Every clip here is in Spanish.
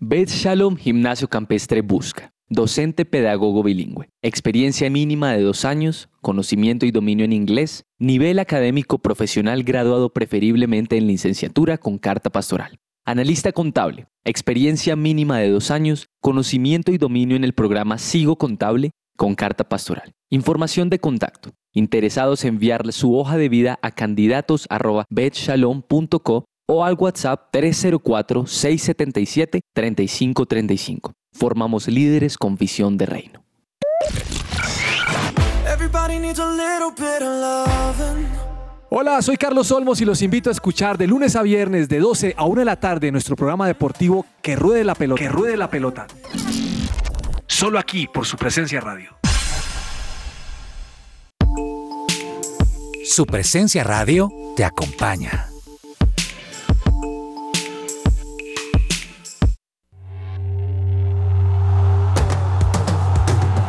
Beth Shalom Gimnasio Campestre busca. Docente pedagogo bilingüe. Experiencia mínima de dos años, conocimiento y dominio en inglés, nivel académico profesional graduado preferiblemente en licenciatura con carta pastoral. Analista contable. Experiencia mínima de dos años, conocimiento y dominio en el programa Sigo Contable con carta pastoral. Información de contacto. Interesados en enviarle su hoja de vida a candidatos.betshalom.co o al WhatsApp 304-677-3535. Formamos líderes con visión de reino. Hola, soy Carlos Olmos y los invito a escuchar de lunes a viernes de 12 a 1 de la tarde nuestro programa deportivo Que Ruede la Pelota. Que Ruede la Pelota. Solo aquí por su presencia radio. Su presencia radio te acompaña.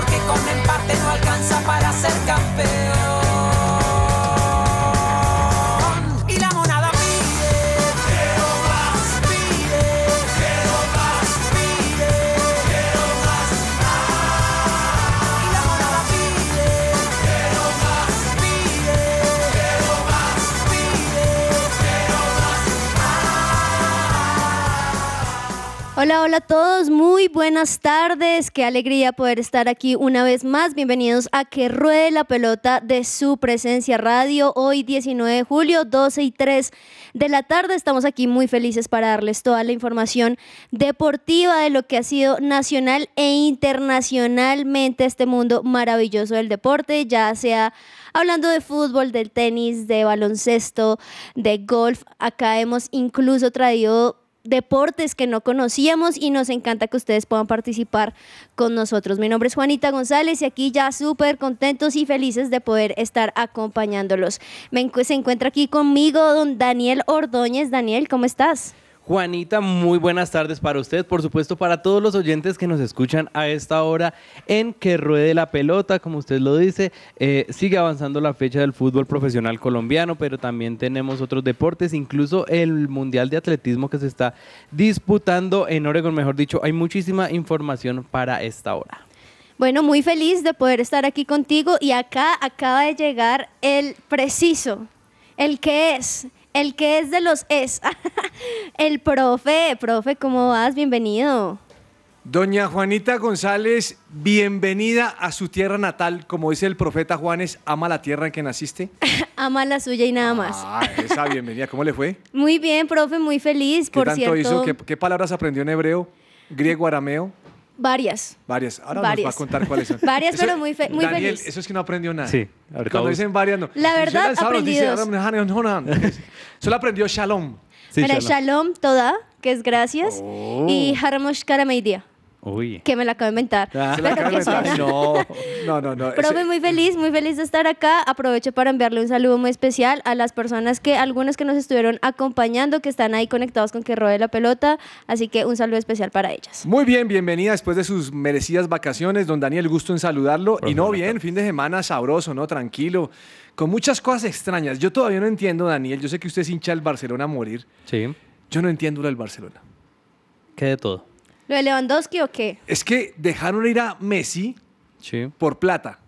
Porque con empate no alcanza para ser campeón. Hola, hola a todos, muy buenas tardes, qué alegría poder estar aquí una vez más. Bienvenidos a Que Ruede la Pelota de su presencia radio. Hoy 19 de julio, 12 y 3 de la tarde. Estamos aquí muy felices para darles toda la información deportiva de lo que ha sido nacional e internacionalmente este mundo maravilloso del deporte, ya sea hablando de fútbol, del tenis, de baloncesto, de golf. Acá hemos incluso traído deportes que no conocíamos y nos encanta que ustedes puedan participar con nosotros. Mi nombre es Juanita González y aquí ya súper contentos y felices de poder estar acompañándolos. Me se encuentra aquí conmigo don Daniel Ordóñez. Daniel, ¿cómo estás? Juanita, muy buenas tardes para usted, por supuesto para todos los oyentes que nos escuchan a esta hora en Que Ruede la Pelota, como usted lo dice, eh, sigue avanzando la fecha del fútbol profesional colombiano, pero también tenemos otros deportes, incluso el Mundial de Atletismo que se está disputando en Oregon, mejor dicho, hay muchísima información para esta hora. Bueno, muy feliz de poder estar aquí contigo y acá acaba de llegar el preciso, el que es, el que es de los es, el profe. Profe, ¿cómo vas? Bienvenido. Doña Juanita González, bienvenida a su tierra natal. Como dice el profeta Juanes, ama la tierra en que naciste. Ama la suya y nada más. Ah, esa bienvenida. ¿Cómo le fue? Muy bien, profe, muy feliz, ¿Qué por tanto cierto. hizo? ¿Qué, qué palabras aprendió en hebreo, griego, arameo? Varias. Varias. Ahora nos va a Varias. contar cuáles son. Varias, Eso- pero muy fe- muy Daniel, feliz. eso es que no aprendió nada. Sí, ahorita Cuando dicen varias, no. La verdad, nos dice, aprendidos. Solo aprendió Shalom. Sí, Mira, Shalom. Shalom toda, que es gracias, Oh. y Haramosh Karameidia, Uy. que me la acabo de inventar. Ah. Se la de inventar. No, no, no. no. Profe, muy feliz, muy feliz de estar acá. Aprovecho para enviarle un saludo muy especial a las personas que, algunos que nos estuvieron acompañando, que están ahí conectados con que rode la pelota. Así que un saludo especial para ellas. Muy bien, bienvenida después de sus merecidas vacaciones. Don Daniel, gusto en saludarlo. y no bien, fin de semana sabroso, ¿no? Tranquilo. Con muchas cosas extrañas. Yo todavía no entiendo, Daniel. Yo sé que usted es hincha del Barcelona a morir. Sí. Yo no entiendo lo del Barcelona. ¿Qué de todo? ¿Lo de Lewandowski o qué? Es que dejaron ir a Messi Sí. por plata.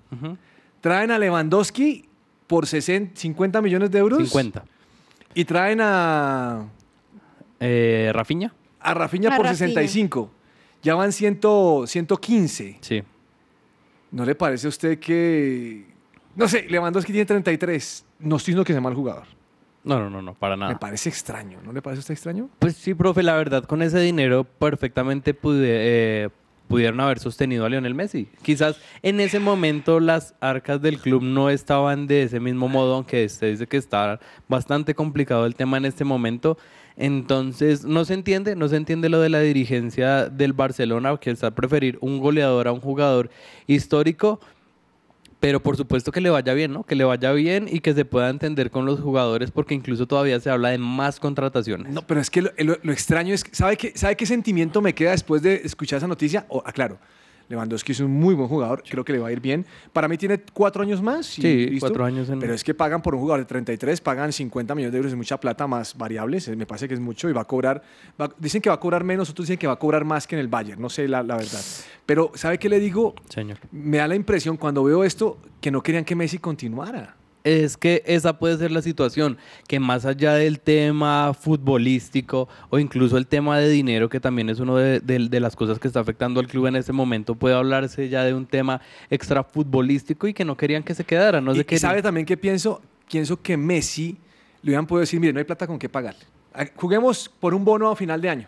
Traen a Lewandowski por 60, 50 millones de euros. 50. Y traen a, Eh, Rafiña. a Rafinha A por Rafinha. 65. Ya van 100, 115. Sí. ¿No le parece a usted que... No sé, Lewandowski tiene 33. No estoy diciendo que sea mal jugador. No, no, no, no, para Me nada. parece extraño. ¿No le parece usted extraño? Pues sí, profe, la verdad, con ese dinero perfectamente pude- eh, pudieron haber sostenido a Lionel Messi. Quizás en ese momento las arcas del club no estaban de ese mismo modo, aunque usted dice que está bastante complicado el tema en este momento. Entonces, no se entiende, no se entiende lo de la dirigencia del Barcelona, que está a preferir un goleador a un jugador histórico. Pero por supuesto que le vaya bien, ¿no? Que le vaya bien y que se pueda entender con los jugadores, porque incluso todavía se habla de más contrataciones. No, pero es que lo, lo- lo extraño es... ¿sabe qué, ¿Sabe qué sentimiento me queda después de escuchar esa noticia? Oh, aclaro, Lewandowski es un muy buen jugador. Creo que le va a ir bien. Para mí tiene cuatro años más. y Sí, listo. cuatro años en- Pero es que pagan por un jugador de 33, pagan 50 millones de euros, es mucha plata más variables. Me parece que es mucho y va a cobrar... va- dicen que va a cobrar menos, otros dicen que va a cobrar más que en el Bayern. No sé la, la verdad. Pero ¿sabe qué le digo? Señor. Me da la impresión cuando veo esto que no querían que Messi continuara. Es que esa puede ser la situación, que más allá del tema futbolístico o incluso el tema de dinero, que también es una de, de- de las cosas que está afectando al club en este momento, puede hablarse ya de un tema extra futbolístico y que no querían que se quedara. No se y sabe también que pienso, pienso que Messi le hubieran podido decir, mire, no hay plata con qué pagarle. Ah, Juguemos por un bono a final de año.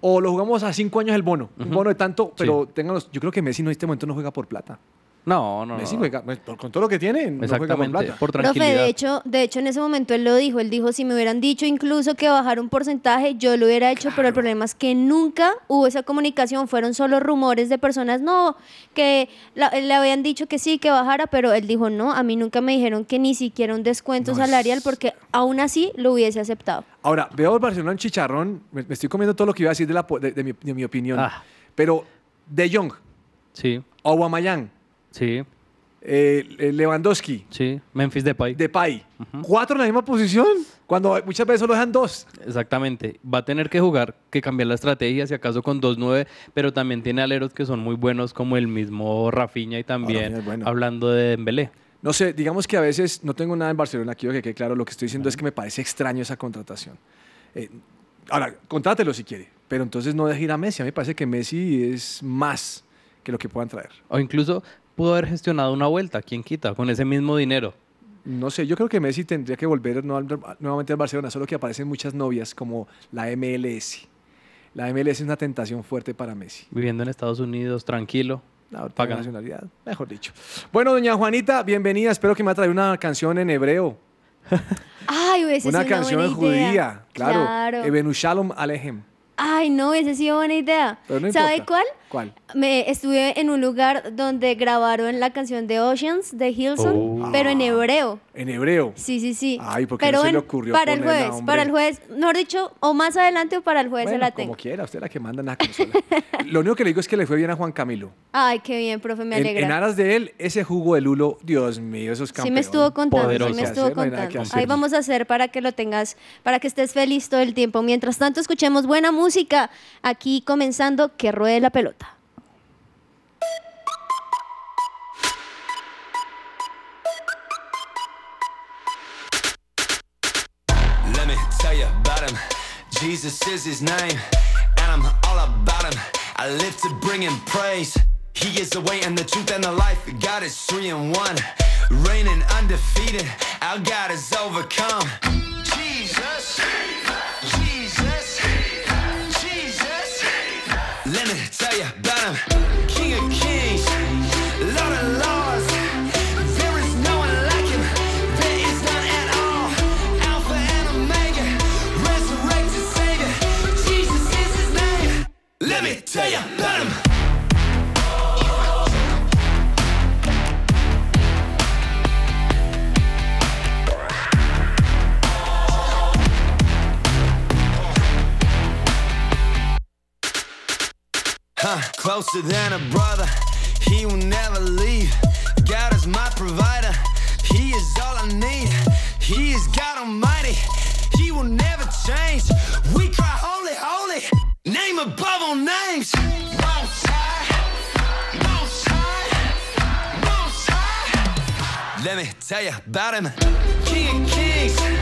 O lo jugamos a cinco años el bono. Un bono de tanto, pero ténganlos. Yo creo que Messi no, en este momento no juega por plata. No, no, Messi no. juega, pues, con todo lo que tiene, no juega Exactamente, plata. por Profe, tranquilidad. de hecho, de hecho en ese momento él lo dijo, él dijo, si me hubieran dicho incluso que bajar un porcentaje, yo lo hubiera hecho, pero el problema es que nunca hubo esa comunicación, fueron solo rumores de personas, no, que la- le habían dicho que sí, que bajara, pero él dijo, no, a mí nunca me dijeron que ni siquiera un descuento No es- salarial, porque aún así lo hubiese aceptado. Ahora, veo al Barcelona en chicharrón. Me, me estoy comiendo todo lo que iba a decir de, la, po- de, de mi, de mi opinión. Ah. Pero De Jong, Sí, Aubameyang, sí, eh, eh, Lewandowski, sí. Memphis Depay. Depay. ¿Cuatro en la misma posición? Cuando muchas veces solo dejan dos. Exactamente. Va a tener que jugar, que cambiar la estrategia, si acaso con 2-9, pero también tiene aleros que son muy buenos, como el mismo Rafinha y también Rafinha es bueno. hablando de Dembélé. No sé, digamos que a veces no tengo nada en Barcelona, quiero que quede claro. Lo que estoy diciendo es que me parece extraño esa contratación. Eh, ahora, contrátelo si quiere, pero entonces no deje ir a Messi. A mí me parece que Messi es más que lo que puedan traer. O incluso pudo haber gestionado una vuelta, ¿quién quita? Con ese mismo dinero. No sé, yo creo que Messi tendría que volver nuevamente al Barcelona, solo que aparecen muchas novias como la MLS. La MLS es una tentación fuerte para Messi. Viviendo en Estados Unidos, tranquilo. La nacionalidad, mejor dicho. Bueno, doña Juanita, bienvenida. Espero que me ha traído una canción en hebreo. Ay, hubiese una sido canción una buena idea. judía, claro. Claro. Ebenu Shalom Alejem. Ay, no, hubiese sido buena idea. Pero no ¿Sabe importa. cuál? ¿Cuál? Me estuve en un lugar donde grabaron la canción de Oceans de Hilson, Oh. pero en hebreo. En hebreo. Sí, sí, sí. Ay, ¿por qué pero no se le en- ocurrió para el jueves, hombre? para el jueves, mejor dicho, o más adelante o para el jueves se Bueno, la tengo. como quiera, usted es la que manda en la consola. Lo único que le digo es que le fue bien a Juan Camilo. Ay, qué bien, profe, me En, alegra. en aras de él, ese jugo de Lulo, Dios mío, esos Sí campeones. me estuvo contando, sí me estuvo no contando. Ahí vamos a hacer para que lo tengas, para que estés feliz todo el tiempo. Mientras tanto, escuchemos buena música. Aquí comenzando, que ruede la pelota. Jesus is his name, and I'm all about him. I live to bring him praise. He is the way and the truth and the life. God is three and one, reigning undefeated. Our God is overcome. Jesus, closer than a brother. He will never leave. God is my provider. He is all I need. He is God Almighty. He will never change. We cry holy, holy. Name above all names. Most high. Most high. Most high. Let me tell you about him. King of kings.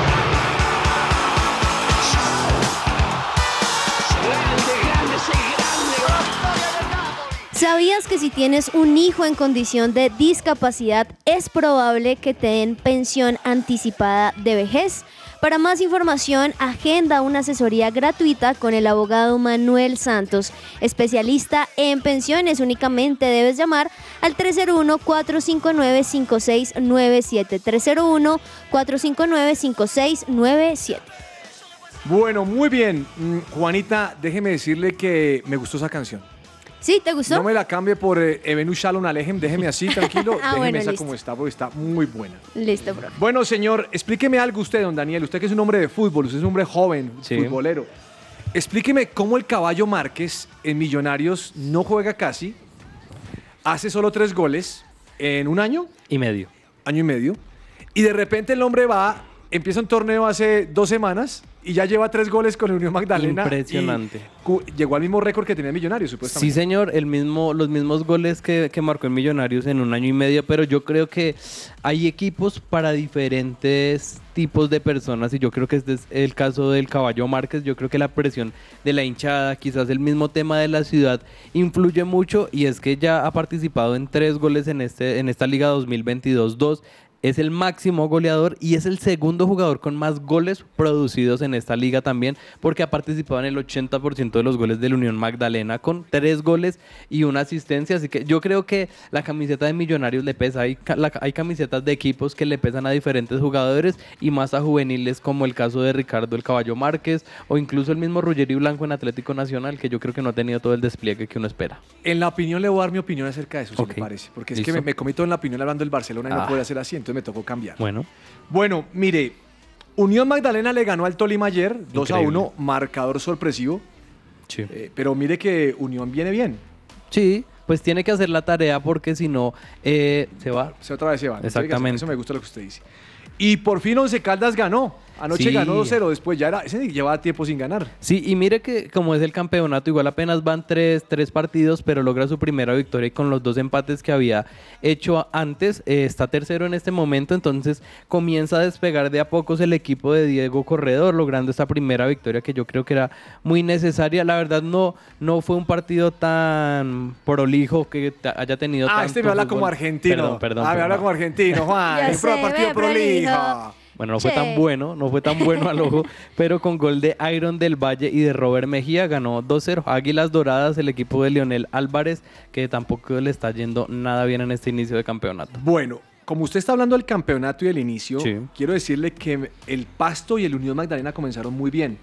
¿Sabías que si tienes un hijo en condición de discapacidad es probable que te den pensión anticipada de vejez? Para más información, agenda una asesoría gratuita con el abogado Manuel Santos, especialista en pensiones. Únicamente debes llamar al 301-459-5697. 301-459-5697. Bueno, muy bien. Mm, Juanita, déjeme decirle que me gustó esa canción. ¿Sí? ¿Te gustó? No me la cambie por eh, Evenu Shalom Alejem, déjeme así, tranquilo. Ah, déjeme bueno, esa listo. como está, porque está muy buena. Listo, profe. Bueno, señor, explíqueme algo usted, don Daniel. Usted que es un hombre de fútbol, usted es un hombre joven, Sí. futbolero. Explíqueme cómo el caballo Márquez en Millonarios no juega casi, hace solo tres goles en un año, Y medio. año y medio, y de repente el hombre va, empieza un torneo hace dos semanas y ya lleva tres goles con el Unión Magdalena. Impresionante. llegó al mismo récord que tenía Millonarios, Sí, supuestamente. señor, el mismo, los mismos goles que, que marcó en Millonarios en un año y medio, pero yo creo que hay equipos para diferentes tipos de personas y yo creo que este es el caso del Caballo Márquez, yo creo que la presión de la hinchada, quizás el mismo tema de la ciudad influye mucho y es que ya ha participado en tres goles en, este, en esta liga 2022-2. Es el máximo goleador y es el segundo jugador con más goles producidos en esta liga también, porque ha participado en el 80% de los goles del Unión Magdalena con tres goles y una asistencia. Así que yo creo que la camiseta de Millonarios le pesa. Hay, la- hay camisetas de equipos que le pesan a diferentes jugadores y más a juveniles, como el caso de Ricardo el Caballo Márquez o incluso el mismo Ruggeri Blanco en Atlético Nacional, que yo creo que no ha tenido todo el despliegue que uno espera. En la opinión le voy a dar mi opinión acerca de eso, si me parece. Porque es Listo. que me, me comí todo en la opinión hablando del Barcelona y no Ah. puede hacer así, entonces me tocó cambiar. Bueno, Bueno, mire, Unión Magdalena le ganó al Tolima ayer, 2 a Increíble. 1, marcador sorpresivo. sí. eh, pero mire que Unión viene bien. Sí, pues tiene que hacer la tarea porque si no, eh, se va. Se otra vez se van. Exactamente. Eso me gusta lo que usted dice. Y por fin Once Caldas ganó. Anoche Sí. ganó 2-0, después ya era, ese llevaba tiempo sin ganar. Sí, y mire que como es el campeonato, igual apenas van tres, tres partidos, pero logra su primera victoria y con los dos empates que había hecho antes, eh, está tercero en este momento, entonces comienza a despegar de a pocos el equipo de Diego Corredor, logrando esta primera victoria que yo creo que era muy necesaria. La verdad no, no fue un partido tan prolijo que haya tenido Ah, este me habla fútbol. como argentino. Perdón, perdón. Ah, me habla como argentino, Juan. Ya El partido prolijo. Bueno, no fue Che. tan bueno, no fue tan bueno al ojo, pero con gol de Iron del Valle y de Robert Mejía ganó 2-0. Águilas Doradas, el equipo de Lionel Álvarez, que tampoco le está yendo nada bien en este inicio de campeonato. Bueno, como usted está hablando del campeonato y del inicio, Sí. quiero decirle que el Pasto y el Unión Magdalena comenzaron muy bien.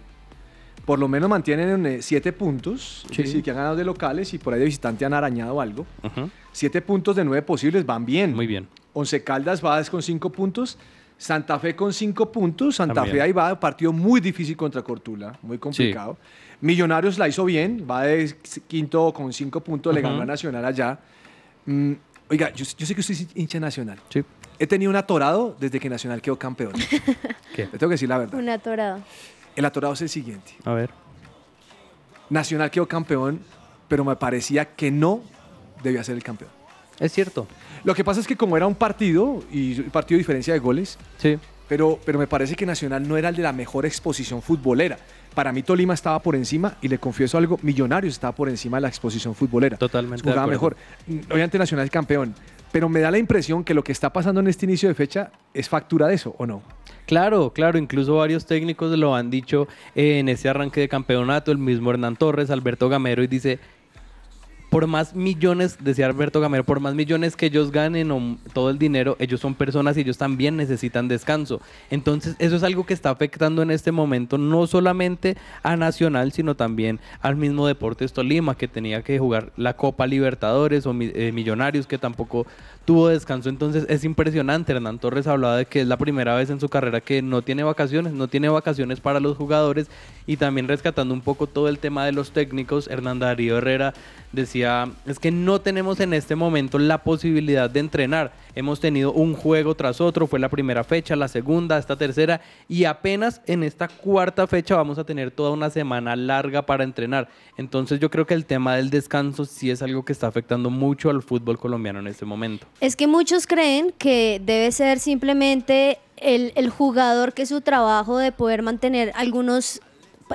Por lo menos mantienen eh, siete puntos, Sí. es decir, que han ganado de locales y por ahí de visitante han arañado algo. Ujú, Siete puntos de nueve posibles van bien. Muy bien. Once Caldas va con cinco puntos. Santa Fe con cinco puntos. Santa También. Fe ahí va, partido muy difícil contra Cortula, muy complicado. Millonarios la hizo bien, va de quinto con cinco puntos, le Ujú. ganó a Nacional allá. Mm, oiga, yo, yo sé que usted es hincha nacional. Sí. He tenido un atorado desde que Nacional quedó campeón. ¿Qué? Le tengo que decir la verdad. Un atorado. El atorado es el siguiente. A ver. Nacional quedó campeón, pero me parecía que no debía ser el campeón. Es cierto. Lo que pasa es que como era un partido, y un partido de diferencia de goles, Sí. pero, pero me parece que Nacional no era el de la mejor exposición futbolera. Para mí Tolima estaba por encima y le confieso algo, Millonarios estaba por encima de la exposición futbolera. Totalmente Jugaba mejor. Obviamente Nacional es campeón, pero me da la impresión que lo que está pasando en este inicio de fecha es factura de eso, ¿o no? Claro, claro, incluso varios técnicos lo han dicho en ese arranque de campeonato, el mismo Hernán Torres, Alberto Gamero, y dice, por más millones, decía Alberto Gamero, por más millones que ellos ganen o todo el dinero, ellos son personas y ellos también necesitan descanso. Entonces, eso es algo que está afectando en este momento no solamente a Nacional, sino también al mismo Deportes Tolima, que tenía que jugar la Copa Libertadores o eh, Millonarios, que tampoco tuvo descanso. Entonces, es impresionante. Hernán Torres hablaba de que es la primera vez en su carrera que no tiene vacaciones, no tiene vacaciones para los jugadores y también rescatando un poco todo el tema de los técnicos. Hernán Darío Herrera decía, es que no tenemos en este momento la posibilidad de entrenar. Hemos tenido un juego tras otro, fue la primera fecha, la segunda, esta tercera, y apenas en esta cuarta fecha vamos a tener toda una semana larga para entrenar. Entonces yo creo que el tema del descanso sí es algo que está afectando mucho al fútbol colombiano en este momento. Es que muchos creen que debe ser simplemente el, el jugador que su trabajo de poder mantener algunos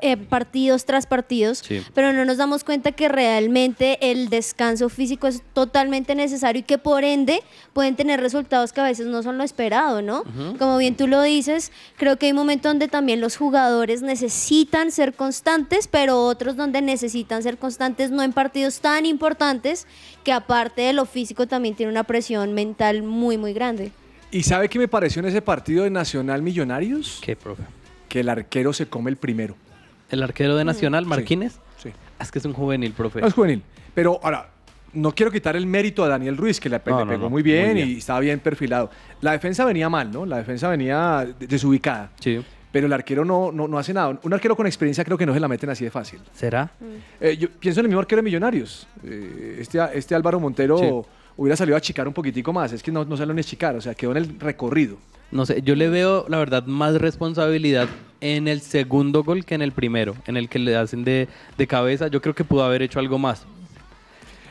eh, partidos tras partidos, Sí. pero no nos damos cuenta que realmente el descanso físico es totalmente necesario y que por ende pueden tener resultados que a veces no son lo esperado, ¿no? Como bien tú lo dices, creo que hay momentos donde también los jugadores necesitan ser constantes, pero otros donde necesitan ser constantes no en partidos tan importantes que aparte de lo físico también tiene una presión mental muy, muy grande. ¿Y sabe qué me pareció en ese partido de Nacional Millonarios? ¿Qué, profe? Que el arquero se come el primero. ¿El arquero de Nacional, Sí, Marquínez? Sí. Es que es un juvenil, profe. No es juvenil. Pero ahora, no quiero quitar el mérito a Daniel Ruiz, que le, pe- No, le no, pegó no, muy, bien muy bien. y estaba bien perfilado. La defensa venía mal, ¿no? La defensa venía de- desubicada. Sí. Pero el arquero no, no, no hace nada. Un arquero con experiencia creo que no se la meten así de fácil. ¿Será? Eh, yo pienso en el mismo arquero de Millonarios. Eh, este, este Álvaro Montero Sí. hubiera salido a chicar un poquitico más. Es que no, no salió ni a chicar, o sea, quedó en el recorrido. No sé, yo le veo, la verdad, más responsabilidad en el segundo gol que en el primero, en el que le hacen de, de cabeza. Yo creo que pudo haber hecho algo más.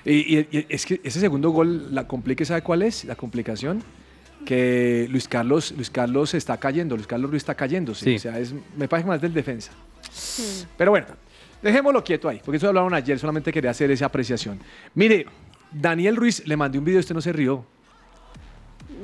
Y, y- y es que ese segundo gol, la complique, ¿sabe cuál es? La complicación. Que Luis Carlos, Luis Carlos está cayendo, Luis Carlos Ruiz está cayendo. Sí. O sea, es, me parece más del defensa. Pero bueno, dejémoslo quieto ahí, porque eso hablaron ayer, solamente quería hacer esa apreciación. Mire, Daniel Ruiz, le mandé un video, usted no se rió.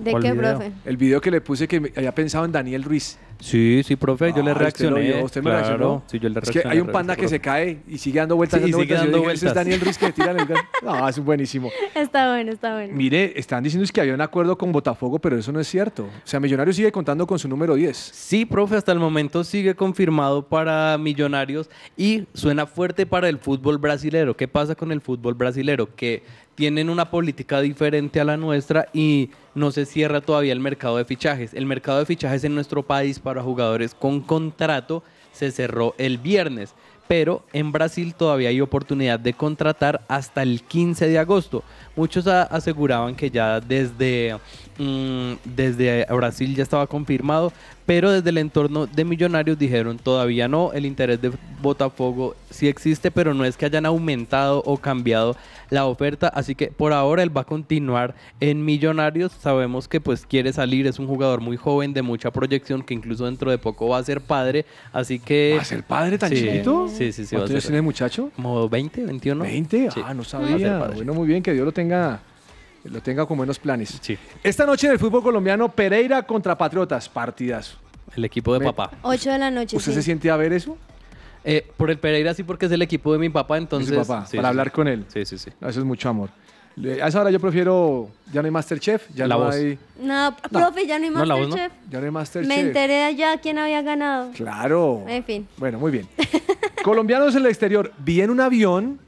¿De ¿Cuál qué, video? profe? El video que le puse que había pensado en Daniel Ruiz. Sí, sí, profe, yo le Ah, usted lo reaccioné. usted me claro. reaccionó. Sí, yo le Es que reaccioné. hay un panda que se cae y sigue dando vueltas. Sí, y dando sigue vueltas. Dando dije, "Ese es vueltas". Daniel Ruiz que tira el. No, es buenísimo. Está bueno, está bueno. Mire, están diciendo es que había un acuerdo con Botafogo, pero eso no es cierto. O sea, Millonarios sigue contando con su número 10. Sí, profe, hasta el momento sigue confirmado para Millonarios y suena fuerte para el fútbol brasilero. ¿Qué pasa con el fútbol brasilero? Que tienen una política diferente a la nuestra y no se cierra todavía el mercado de fichajes. El mercado de fichajes en nuestro país para jugadores con contrato se cerró el viernes, pero en Brasil todavía hay oportunidad de contratar hasta el 15 de agosto. Muchos aseguraban que ya desde, mm, desde Brasil ya estaba confirmado, pero desde el entorno de Millonarios dijeron todavía no, el interés de Botafogo sí existe, pero no es que hayan aumentado o cambiado la oferta, así que por ahora él va a continuar en Millonarios. Sabemos que pues quiere salir, es un jugador muy joven de mucha proyección que incluso dentro de poco va a ser padre, así que ¿Va a ser padre tan Sí, chiquito? Sí, sí, sí, ¿Cuántos años tiene el muchacho? Como 20, 21. 20, Sí, ah, no sabía. padre. Bueno, muy bien, que Dios lo tenga, lo tenga con buenos planes. Esta noche en el fútbol colombiano, Pereira contra Patriotas, partidas. El equipo de Me- papá. 8 de la noche. ¿Usted sí. se siente a ver eso? Eh, por el Pereira sí, porque es el equipo de mi papá, De su entonces... papá, sí, para sí, hablar sí. con él. Sí, sí, sí. No, eso es mucho amor. Le- A esa hora yo prefiero, ya no hay Masterchef, ya La no voz. hay, No, profe, ya no hay No, la voz, ¿no? Masterchef. ya no hay Masterchef. Me enteré allá quién había ganado. Claro. En fin. Bueno, muy bien. Colombianos en el exterior. Vi en un avión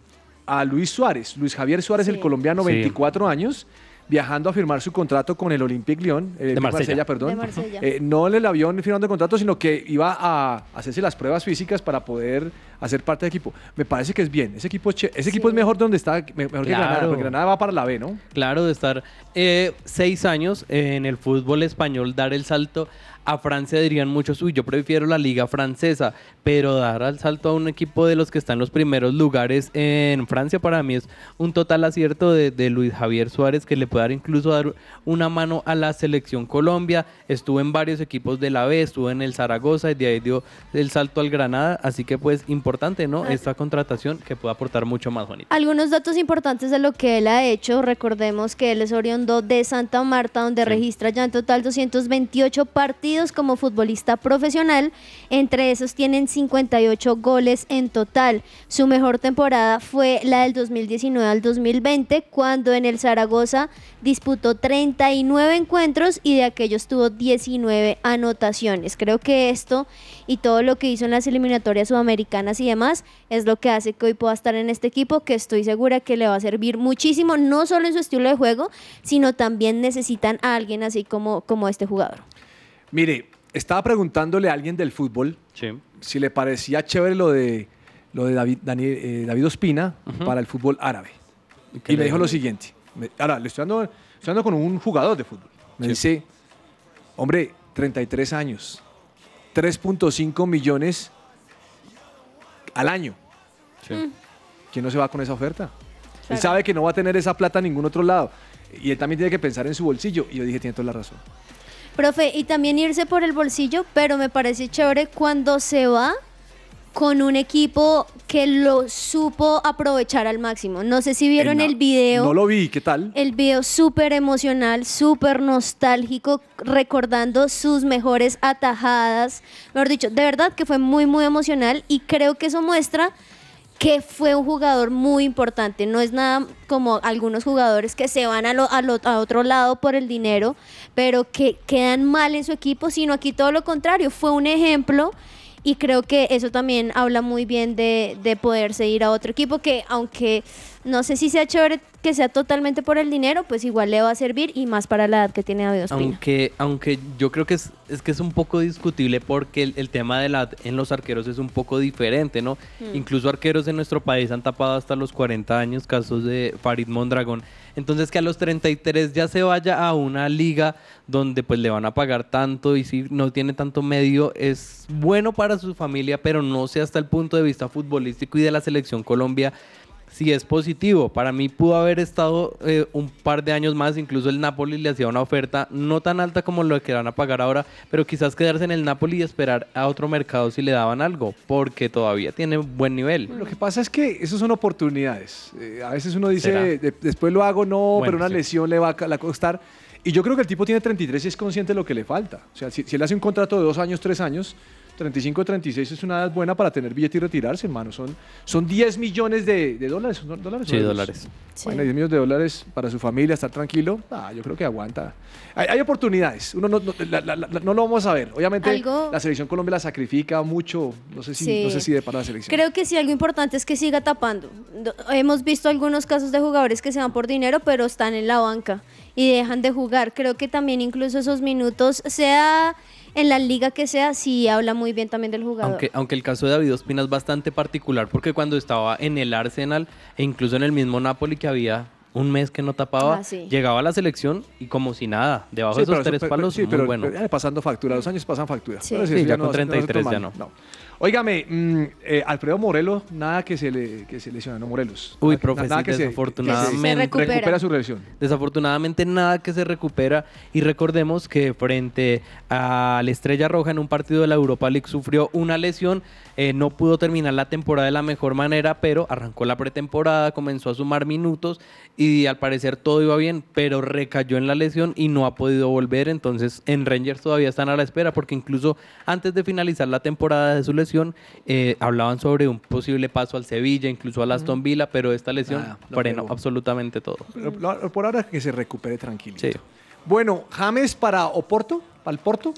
a Luis Suárez, Luis Javier Suárez, el colombiano, Sí. 24 años, viajando a firmar su contrato con el Olympique Lyon, eh, de Marsella. perdón. De Marsella. Eh, no en el avión firmando el contrato, sino que iba a hacerse las pruebas físicas para poder hacer parte del equipo. Me parece que es bien. Ese equipo es, che- ese equipo es mejor donde está, me- mejor que Granada, Claro. porque Granada va para la B, ¿no? Claro, de estar eh, seis años en el fútbol español, dar el salto a Francia dirían muchos, uy, yo prefiero la liga francesa, pero dar al salto a un equipo de los que están en los primeros lugares en Francia para mí es un total acierto de, de Luis Javier Suárez que le puede dar incluso dar una mano a la selección Colombia, estuvo en varios equipos de la B, estuvo en el Zaragoza y de ahí dio el salto al Granada, así que pues importante, ¿no? Ah. Esta contratación que puede aportar mucho más, Juanita. Algunos datos importantes de lo que él ha hecho. Recordemos que él es oriundo de Santa Marta, donde registra ya en total 228 partidos como futbolista profesional. Entre esos tienen 58 goles en total. Su mejor temporada fue la del 2019 al 2020, cuando en el Zaragoza disputó 39 encuentros y de aquellos tuvo 19 anotaciones. Creo que esto y todo lo que hizo en las eliminatorias sudamericanas y demás es lo que hace que hoy pueda estar en este equipo que estoy segura que le va a servir muchísimo, no solo en su estilo de juego, sino también necesitan a alguien así como, como este jugador. Mire, estaba preguntándole a alguien del fútbol si le parecía chévere lo de, lo de David, Dani- eh, David Ospina para el fútbol árabe. Y le me dijo lo siguiente. me- ahora, le estoy dando, estoy dando con un jugador de fútbol. Me Sí. dice, hombre, 33 años, 3.5 millones al año. ¿Quién no se va con esa oferta? Él sabe que no va a tener esa plata en ningún otro lado. Y él también tiene que pensar en su bolsillo. Y yo dije, tiene toda la razón. Profe, y también irse por el bolsillo, pero me parece chévere cuando se va con un equipo que lo supo aprovechar al máximo. No sé si vieron el video. No lo vi, ¿qué tal? El video súper emocional, súper nostálgico, recordando sus mejores atajadas. Mejor dicho, de verdad que fue muy, muy emocional y creo que eso muestra que fue un jugador muy importante. No es nada como algunos jugadores que se van a, lo- a, lo- a otro lado por el dinero, pero que quedan mal en su equipo, sino aquí todo lo contrario. Fue un ejemplo y creo que eso también habla muy bien de, de poderse ir a otro equipo que aunque no sé si sea chévere que sea totalmente por el dinero, pues igual le va a servir y más para la edad que tiene David Ospina. Aunque, aunque yo creo que es, es que es un poco discutible porque el, el tema de la edad en los arqueros es un poco diferente, ¿no? Mm. Incluso arqueros en nuestro país han tapado hasta los 40 años, casos de Farid Mondragón. Entonces que a los 33 ya se vaya a una liga donde pues le van a pagar tanto y si no tiene tanto medio es bueno para su familia, pero no sé hasta el punto de vista futbolístico y de la selección Colombia si es positivo. Para mí pudo haber estado eh, un par de años más, incluso el Napoli le hacía una oferta no tan alta como lo que van a pagar ahora, pero quizás quedarse en el Napoli y esperar a otro mercado si le daban algo, porque todavía tiene buen nivel. Lo que pasa es que eso son oportunidades. Eh, a veces uno dice, ¿Será? "De- después lo hago, no, Bueno, pero una sí. lesión le va a costar. Y yo creo que el tipo tiene 33 y es consciente de lo que le falta. O sea, si, si él hace un contrato de dos años, tres años, 35, 36 es una edad buena para tener billete y retirarse, hermano. Son, son 10 millones de, de dólares. ¿son ¿Dólares Sí. Bueno, 10 millones de dólares para su familia, estar tranquilo. Ah, yo creo que aguanta. Hay, hay oportunidades. Uno no, no, la- la- la- no lo vamos a ver. Obviamente, Algo- la selección Colombia la sacrifica mucho. No sé si, Sí. no sé si de para la selección. Creo que sí, algo importante es que siga tapando. Do- Hemos visto algunos casos de jugadores que se van por dinero, pero están en la banca y dejan de jugar. Creo que también incluso esos minutos, sea en la liga que sea, sí habla muy bien también del jugador. Aunque, aunque el caso de David Ospina es bastante particular, porque cuando estaba en el Arsenal e incluso en el mismo Napoli que había un mes que no tapaba, Ah, sí. llegaba a la selección y como si nada, debajo Sí, de esos pero eso- tres pero- palos, sí, muy pero, bueno. pero ya pasando factura, los años pasan factura. Sí. Pero Sí, eso ya con no- 33 se ya toma- no. Óigame, mm, eh, Alfredo Morelos, nada que se le que se lesiona, no Morelos. Uy, Nada- profe, nada sí, que se- desafortunadamente. Se recupera. recupera su lesión. Desafortunadamente nada que se recupera y recordemos que frente a la Estrella Roja en un partido de la Europa League sufrió una lesión, eh, no pudo terminar la temporada de la mejor manera, pero arrancó la pretemporada, comenzó a sumar minutos y al parecer todo iba bien, pero recayó en la lesión y no ha podido volver, entonces en Rangers todavía están a la espera porque incluso antes de finalizar la temporada de su lesión eh, hablaban sobre un posible paso al Sevilla, incluso al Aston Villa, pero esta lesión lo frenó pegó. absolutamente todo. Pero lo- por ahora que se recupere tranquilito. Sí. Bueno, James para Oporto, para el Porto.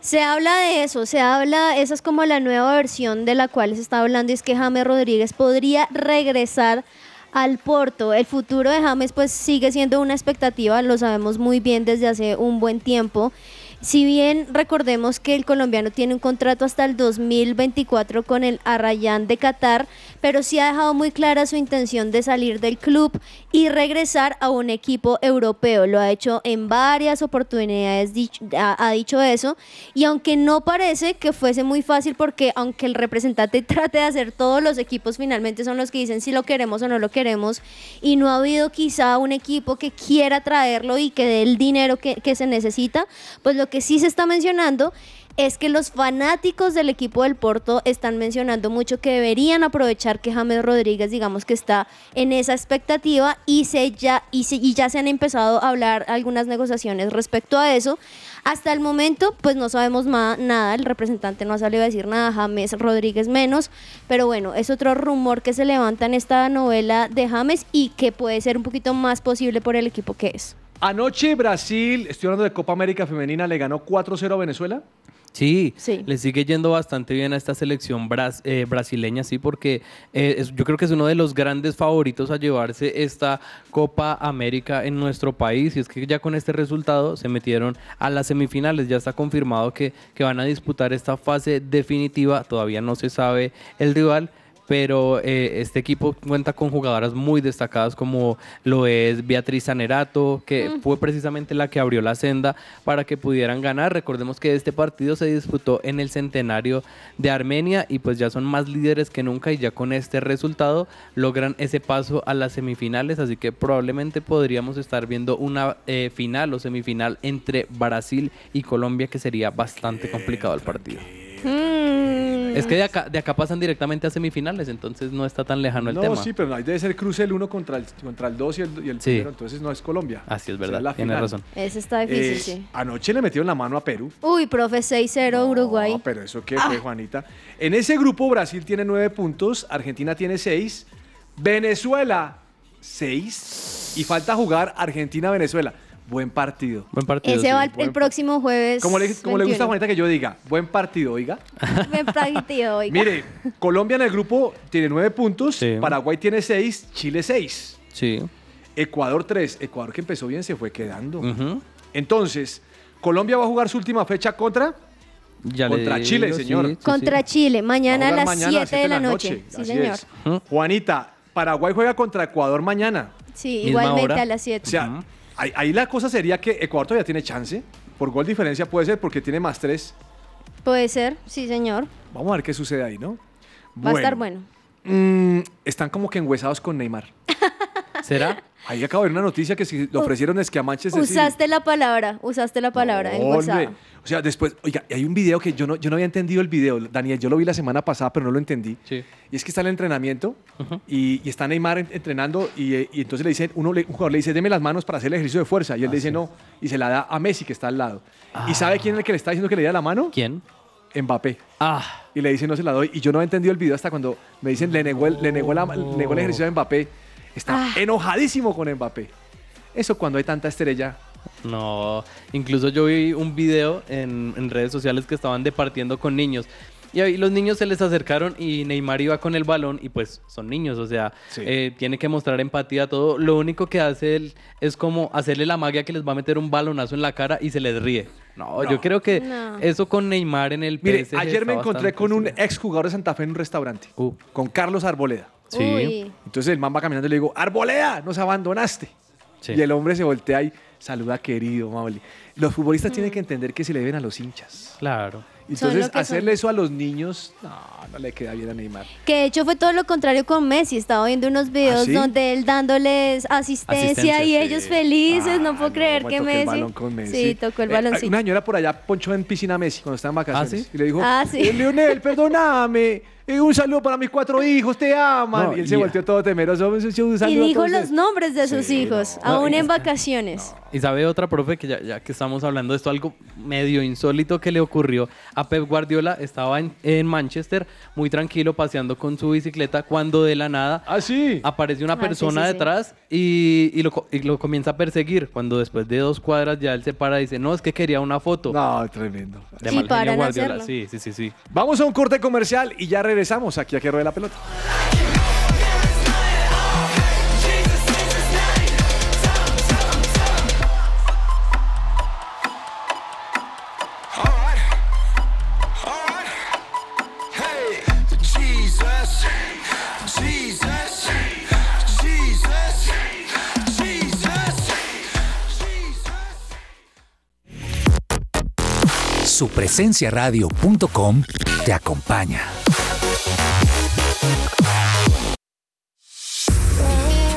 Se habla de eso, se habla, esa es como la nueva versión de la cual se está hablando, y es que James Rodríguez podría regresar al Porto. El futuro de James pues sigue siendo una expectativa, lo sabemos muy bien desde hace un buen tiempo. Si bien recordemos que el colombiano tiene un contrato hasta el 2024 con el Arrayán de Qatar, pero sí ha dejado muy clara su intención de salir del club y regresar a un equipo europeo. Lo ha hecho en varias oportunidades, ha, ha dicho eso. Y aunque no parece que fuese muy fácil, porque aunque el representante trate de hacer todos los equipos, finalmente son los que dicen si lo queremos o no lo queremos. Y no ha habido quizá un equipo que quiera traerlo y que dé el dinero que, que se necesita, pues lo que sí se está mencionando es que los fanáticos del equipo del Porto están mencionando mucho que deberían aprovechar que James Rodríguez, digamos que está en esa expectativa y, se ya, y, se- y ya se han empezado a hablar algunas negociaciones respecto a eso. Hasta el momento, pues no sabemos nada, el representante no ha salido a decir nada, James Rodríguez menos, pero bueno, es otro rumor que se levanta en esta novela de James y que puede ser un poquito más posible por el equipo que es. Anoche Brasil, estoy hablando de Copa América Femenina, le ganó 4-0 a Venezuela. Sí, Sí. le sigue yendo bastante bien a esta selección bras- eh, brasileña, sí, porque eh, es- yo creo que es uno de los grandes favoritos a llevarse esta Copa América en nuestro país. Y es que ya con este resultado se metieron a las semifinales. Ya está confirmado que, que van a disputar esta fase definitiva. Todavía no se sabe el rival. Pero eh, este equipo cuenta con jugadoras muy destacadas como lo es Beatriz Sanerato, que fue precisamente la que abrió la senda para que pudieran ganar. Recordemos que este partido se disputó en el centenario de Armenia y pues ya son más líderes que nunca y ya con este resultado logran ese paso a las semifinales, así que probablemente podríamos estar viendo una eh, final o semifinal entre Brasil y Colombia que sería bastante complicado el partido. Mm. Es que de acá, de acá pasan directamente a semifinales, entonces no está tan lejano el no, tema. sí, pero ahí debe ser cruce el uno contra el, contra el 2 y el, y el Sí. primero, entonces no es Colombia. Así es verdad, la tienes final. razón. Ese está difícil, Eh, sí. Anoche le metieron la mano a Perú. Uy, profe, 6-0 Uruguay. No, pero eso qué fue, Juanita. En ese grupo Brasil tiene nueve puntos, Argentina tiene seis, Venezuela seis y falta jugar Argentina-Venezuela. Buen partido. Buen partido. Ese sí. va el, buen el próximo jueves. Como le, como le gusta 21. a Juanita que yo diga, buen partido, oiga. Buen partido, oiga. Mire, Colombia en el grupo tiene nueve puntos, Sí. Paraguay tiene seis, Chile seis, Sí. Ecuador tres. Ecuador que empezó bien se fue quedando. Entonces, Colombia va a jugar su última fecha contra Ya le Contra Chile, digo, señor. sí, sí, Contra sí. Chile, mañana a las mañana 7 de la noche. Sí, Así señor. es. Juanita, Paraguay juega contra Ecuador mañana. Sí, igualmente hora. a las O 7. sea, ahí, ahí la cosa sería que Ecuador todavía tiene chance. Por gol diferencia puede ser porque tiene más tres. Puede ser, sí, señor. Vamos a ver qué sucede ahí, ¿no? Va a estar bueno. Mm, están como que enhuesados con Neymar. ¿Será? Ahí acabo de ver una noticia que si le ofrecieron es que a Manchester City. Usaste la palabra, usaste la palabra en WhatsApp. O sea, después, oiga, y hay un video que yo no, yo no había entendido el video, Daniel, yo lo vi la semana pasada, pero no lo entendí. Sí. Y es que está el entrenamiento y, y está Neymar en- entrenando y, eh, y entonces le dicen, uno le- un jugador le dice, deme las manos para hacer el ejercicio de fuerza. Y él le dice, no, y se la da a Messi, que está al lado. ¿Y sabe quién es el que le está diciendo que le diera la mano? ¿Quién? Mbappé. Ah, Y le dice, no se la doy. Y yo no había entendido el video hasta cuando me dicen, le negó el, le negó la- le negó el ejercicio de Mbappé. Está enojadísimo con Mbappé. Eso cuando hay tanta estrella. no. Incluso yo vi un video en, en redes sociales que estaban departiendo con niños. Y ahí los niños se les acercaron y Neymar iba con el balón y pues son niños, o sea, Sí. eh, tiene que mostrar empatía a todo. Lo único que hace él es como hacerle la magia que les va a meter un balonazo en la cara y se les ríe. No, No. yo creo que No. eso con Neymar en el Mire, PSG ayer me encontré con un estudiado. ex jugador de Santa Fe en un restaurante. Uh. Con Carlos Arboleda. Sí. Uy. Entonces el man va caminando y le digo, Arboleda, nos abandonaste. Sí. Y el hombre se voltea y saluda querido, amable. Los futbolistas tienen que entender que se le deben a los hinchas. Claro. Entonces, hacerle son. eso a los niños, no, no le queda bien a Neymar. Que de hecho fue todo lo contrario con Messi. Estaba viendo unos videos ¿Ah, sí? donde él dándoles asistencia, Asistencia, y sí. ellos felices. no Ah, puedo creer me que tocó el Messi. balón con Messi. Sí, tocó el Eh, balón. una señora por allá ponchó en piscina a Messi cuando estaba en vacaciones. ¿sí? Y le dijo, Ah, sí. "Eh, Leonel, perdóname. Eh, un saludo para mis cuatro hijos, te aman. No, y él se volteó todo temeroso. "Un saludo Y a dijo todos los ustedes". nombres de sus Sí, hijos, no. aún No, en vacaciones. Y sabe otra, profe, que ya, ya que estamos hablando de esto, algo medio insólito que le ocurrió a Pep Guardiola. Estaba en, en Manchester, muy tranquilo, paseando con su bicicleta, cuando de la nada Ah, sí. aparece una Ah, sí, persona sí, sí. detrás y, y lo, co- y lo comienza a perseguir. Cuando después de dos cuadras ya él se para y dice, no, es que quería una foto. No, tremendo. De a Guardiola. hacerlo. Sí, sí, sí, sí. Vamos a un corte comercial y ya regresamos regresamos aquí a Que Rueda la Pelota. su presencia Radio radio.com te acompaña.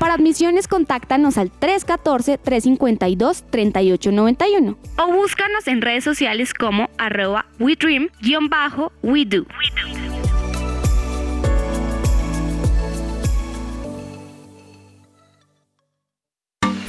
Para admisiones, contáctanos al 314-352-3891 o búscanos en redes sociales como arroba WeDream-WeDo.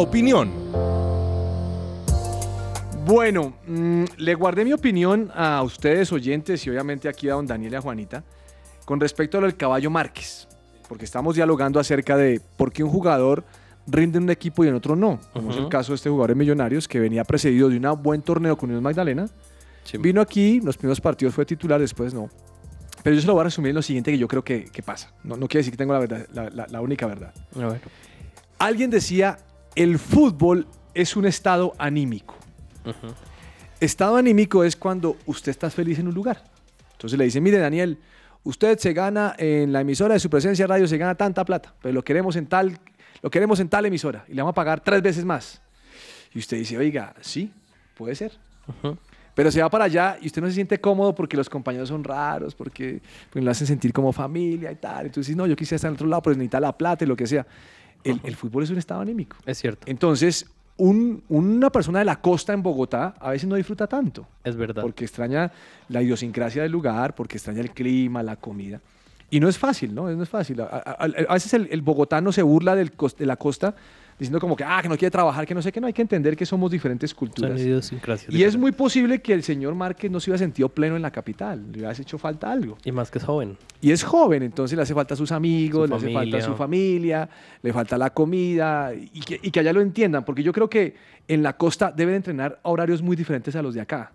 Opinión. Bueno, mm, le guardé mi opinión a ustedes oyentes y obviamente aquí a don Daniel y a Juanita con respecto a lo del caballo Márquez, porque estamos dialogando acerca de por qué un jugador rinde en un equipo y en otro no, como es el caso de este jugador de Millonarios que venía precedido de un buen torneo con Unión Magdalena, vino aquí, los primeros partidos fue titular, después no. Pero yo se lo voy a resumir en lo siguiente que yo creo que, que pasa. No, no quiere decir que tengo la, verdad, la, la- la única verdad. Alguien decía, el fútbol es un estado anímico. Estado anímico es cuando usted está feliz en un lugar. Entonces le dice, mire Daniel, usted se gana en la emisora de su presencia radio, se gana tanta plata, pero lo queremos en tal, lo queremos en tal emisora y le vamos a pagar tres veces más. Y usted dice, oiga, sí, puede ser. Pero se va para allá y usted no se siente cómodo porque los compañeros son raros, porque, porque lo hacen sentir como familia y tal. Entonces, dice, no, yo quisiera estar en otro lado, pero necesita la plata y lo que sea. El, el fútbol es un estado anímico. Es cierto. Entonces, un- una persona de la costa en Bogotá a veces no disfruta tanto. Es verdad. Porque extraña la idiosincrasia del lugar, porque extraña el clima, la comida. Y no es fácil, ¿no? No es fácil. A, a- a- a veces el, el bogotano se burla del de la costa diciendo como que, ah, que no quiere trabajar, que no sé qué. No, hay que entender que somos diferentes culturas. Y es muy posible que el señor Márquez no se hubiera sentido pleno en la capital. Le hubiera hecho falta algo. Y más que es joven. Y es joven, entonces le hace falta a sus amigos, Su le hace falta a su familia, le falta la comida y que, y que allá lo entiendan, porque yo creo que en la costa deben entrenar a horarios muy diferentes a los de acá,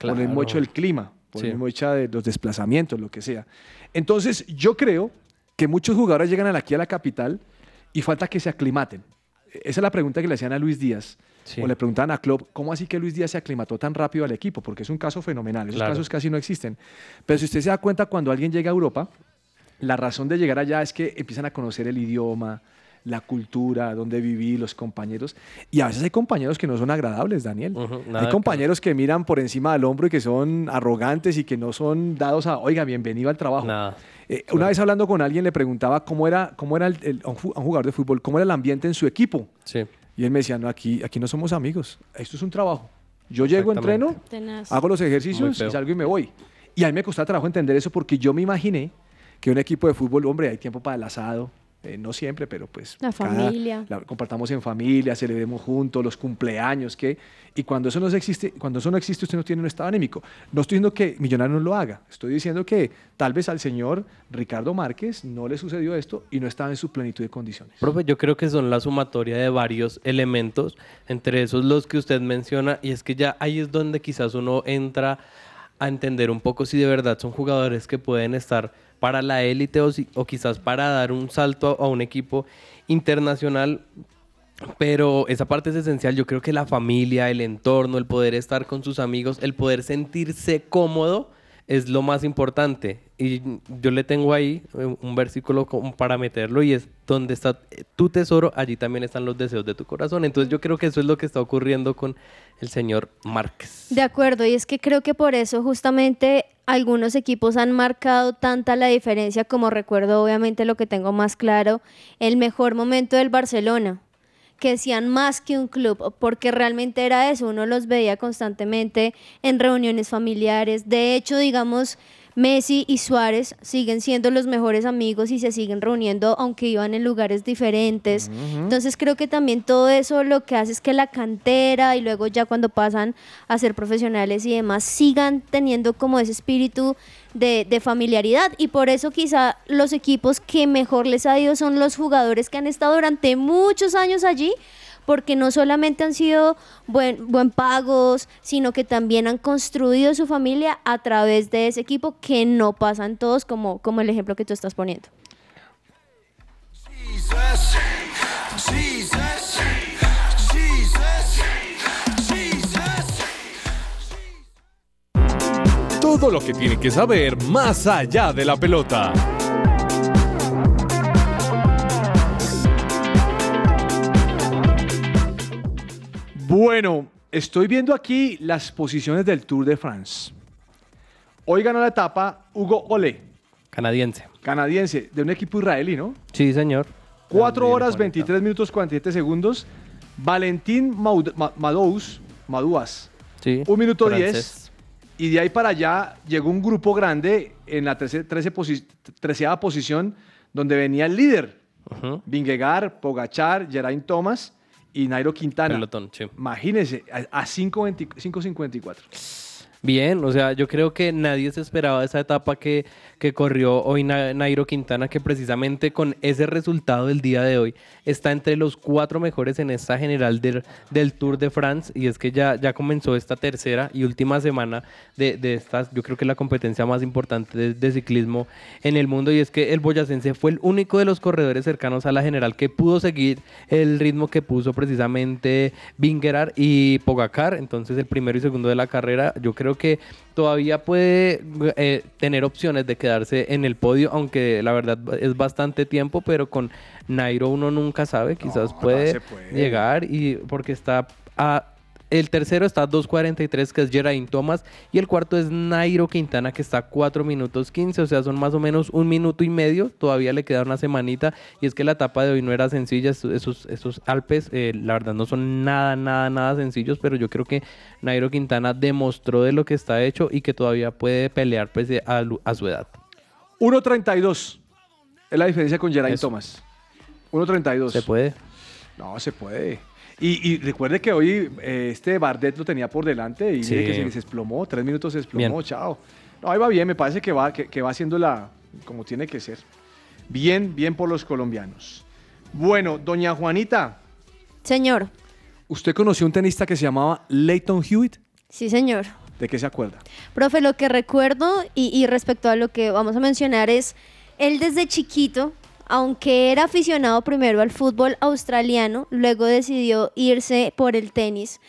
por el mismo hecho del clima, por Sí. el mismo hecho de los desplazamientos, lo que sea. Entonces yo creo que muchos jugadores llegan aquí a la capital y falta que se aclimaten. Esa es la pregunta que le hacían a Luis Díaz. Sí. O le preguntaban a Klopp, ¿cómo así que Luis Díaz se aclimató tan rápido al equipo? Porque es un caso fenomenal. Esos Claro. casos casi no existen. Pero si usted se da cuenta, cuando alguien llega a Europa, la razón de llegar allá es que empiezan a conocer el idioma, la cultura, dónde viví, los compañeros. Y a veces hay compañeros que no son agradables, Daniel. nada hay que- compañeros que miran por encima del hombro y que son arrogantes y que no son dados a, oiga, bienvenido al trabajo. Eh, una vez hablando con alguien le preguntaba cómo era, cómo era el, el- a un jugador de fútbol, cómo era el ambiente en su equipo. Sí. Y él me decía, no, aquí, aquí no somos amigos, esto es un trabajo. Yo llego, entreno, Tenaz. hago los ejercicios y salgo y me voy. Y a mí me costaba trabajo entender eso porque yo me imaginé que un equipo de fútbol, hombre, hay tiempo para el asado. Eh, no siempre, pero pues. La cada- familia. la compartamos en familia, celebremos juntos, los cumpleaños, ¿qué? Y cuando eso no existe, cuando eso no existe, usted no tiene un estado anímico. No estoy diciendo que Millonario no lo haga. Estoy diciendo que tal vez al señor Ricardo Márquez no le sucedió esto y no estaba en su plenitud de condiciones. Profe, yo creo que son la sumatoria de varios elementos, entre esos los que usted menciona, y es que ya ahí es donde quizás uno entra a entender un poco si de verdad son jugadores que pueden estar para la élite o, si- o quizás para dar un salto a, a un equipo internacional. Pero esa parte es esencial. Yo creo que la familia, el entorno, el poder estar con sus amigos, el poder sentirse cómodo es lo más importante. Y yo le tengo ahí eh, un versículo para meterlo y es donde está tu tesoro, allí también están los deseos de tu corazón. Entonces yo creo que eso es lo que está ocurriendo con el señor Márquez. De acuerdo, y es que creo que por eso justamente algunos equipos han marcado tanta la diferencia como recuerdo obviamente lo que tengo más claro, el mejor momento del Barcelona, que decían más que un club, porque realmente era eso, uno los veía constantemente en reuniones familiares, de hecho digamos... Messi y Suárez siguen siendo los mejores amigos y se siguen reuniendo aunque iban en lugares diferentes. Entonces creo que también todo eso lo que hace es que la cantera y luego ya cuando pasan a ser profesionales y demás sigan teniendo como ese espíritu de, de familiaridad y por eso quizá los equipos que mejor les ha ido son los jugadores que han estado durante muchos años allí porque no solamente han sido buen, buen pagos, sino que también han construido su familia a través de ese equipo que no pasan todos como, como el ejemplo que tú estás poniendo. Jesus, Jesus, Jesus, Jesus. Todo lo que tiene que saber más allá de la pelota. Bueno, estoy viendo aquí las posiciones del Tour de France. Hoy ganó la etapa Hugo Ole, Canadiense. canadiense, de un equipo israelí, ¿no? Sí, señor. 4 Bien horas bonito. 23 minutos 47 segundos. Valentín Maud- Ma- Madous, Maduas, Sí, 1 minuto francés. 10. Y de ahí para allá llegó un grupo grande en la 13, 13 posi- treceava posición, donde venía el líder. Vingegaard, Pogachar, Geraint Thomas y Nairo Quintana. Pelotón, sí. Imagínense, a, a 5.20 5.54. Bien, o sea, yo creo que nadie se esperaba esa etapa que, que corrió hoy Na- Nairo Quintana, que precisamente con ese resultado del día de hoy está entre los cuatro mejores en esta general del, del Tour de France. Y es que ya, ya comenzó esta tercera y última semana de, de estas, yo creo que la competencia más importante de, de ciclismo en el mundo. Y es que el boyacense fue el único de los corredores cercanos a la general que pudo seguir el ritmo que puso precisamente Vingegaard y Pogacar. Entonces, el primero y segundo de la carrera, yo creo que todavía puede eh, tener opciones de quedarse en el podio, aunque la verdad es bastante tiempo, pero con Nairo uno nunca sabe, quizás no puede, se puede. llegar y porque está a el tercero está a 2.43, que es Geraint Thomas, y el cuarto es Nairo Quintana, que está a 4 minutos 15, o sea, son más o menos un minuto y medio, todavía le queda una semanita, y es que la etapa de hoy no era sencilla, esos, Alpes, eh, la verdad no son nada, nada, nada sencillos, pero yo creo que Nairo Quintana demostró de lo que está hecho y que todavía puede pelear a, lu- a su edad. 1.32 es la diferencia con Geraint Eso. Thomas. 1.32. ¿Se puede? No, se puede. Y, y recuerde que hoy eh, este Bardet lo tenía por delante y Sí. mire que se les desplomó, tres minutos se desplomó, Bien. chao. No, ahí va bien, me parece que va, que, que va haciendo la, como tiene que ser. Bien, bien por los colombianos. Bueno, doña Juanita, Señor, ¿usted conoció un tenista que se llamaba Leighton Hewitt? sí señor. ¿De qué se acuerda? Profe, lo que recuerdo y, y respecto a lo que vamos a mencionar es, él desde chiquito, aunque era aficionado primero al fútbol australiano, luego decidió irse por el tenis.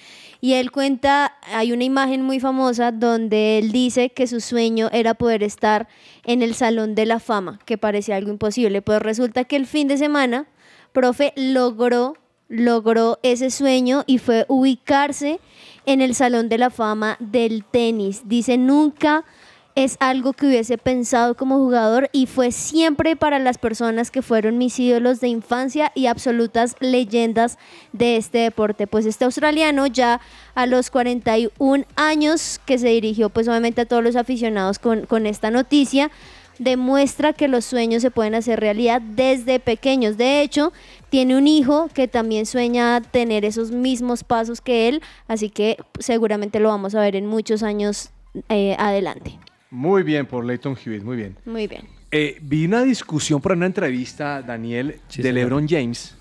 Y él cuenta, hay una imagen muy famosa donde él dice que su sueño era poder estar en el Salón de la Fama, que parecía algo imposible. Pues resulta que el fin de semana, profe, logró, logró ese sueño y fue ubicarse en el Salón de la Fama del tenis. Dice, nunca es algo que hubiese pensado como jugador y fue siempre para las personas que fueron mis ídolos de infancia y absolutas leyendas de este deporte. Pues este australiano ya a los 41 años que se dirigió pues obviamente a todos los aficionados con, con esta noticia, demuestra que los sueños se pueden hacer realidad desde pequeños. De hecho, tiene un hijo que también sueña tener esos mismos pasos que él, así que seguramente lo vamos a ver en muchos años eh, adelante. Muy bien por Leighton Hewitt, muy bien. Muy bien. Eh, vi una discusión por una entrevista, Daniel, Sí, de señor. LeBron James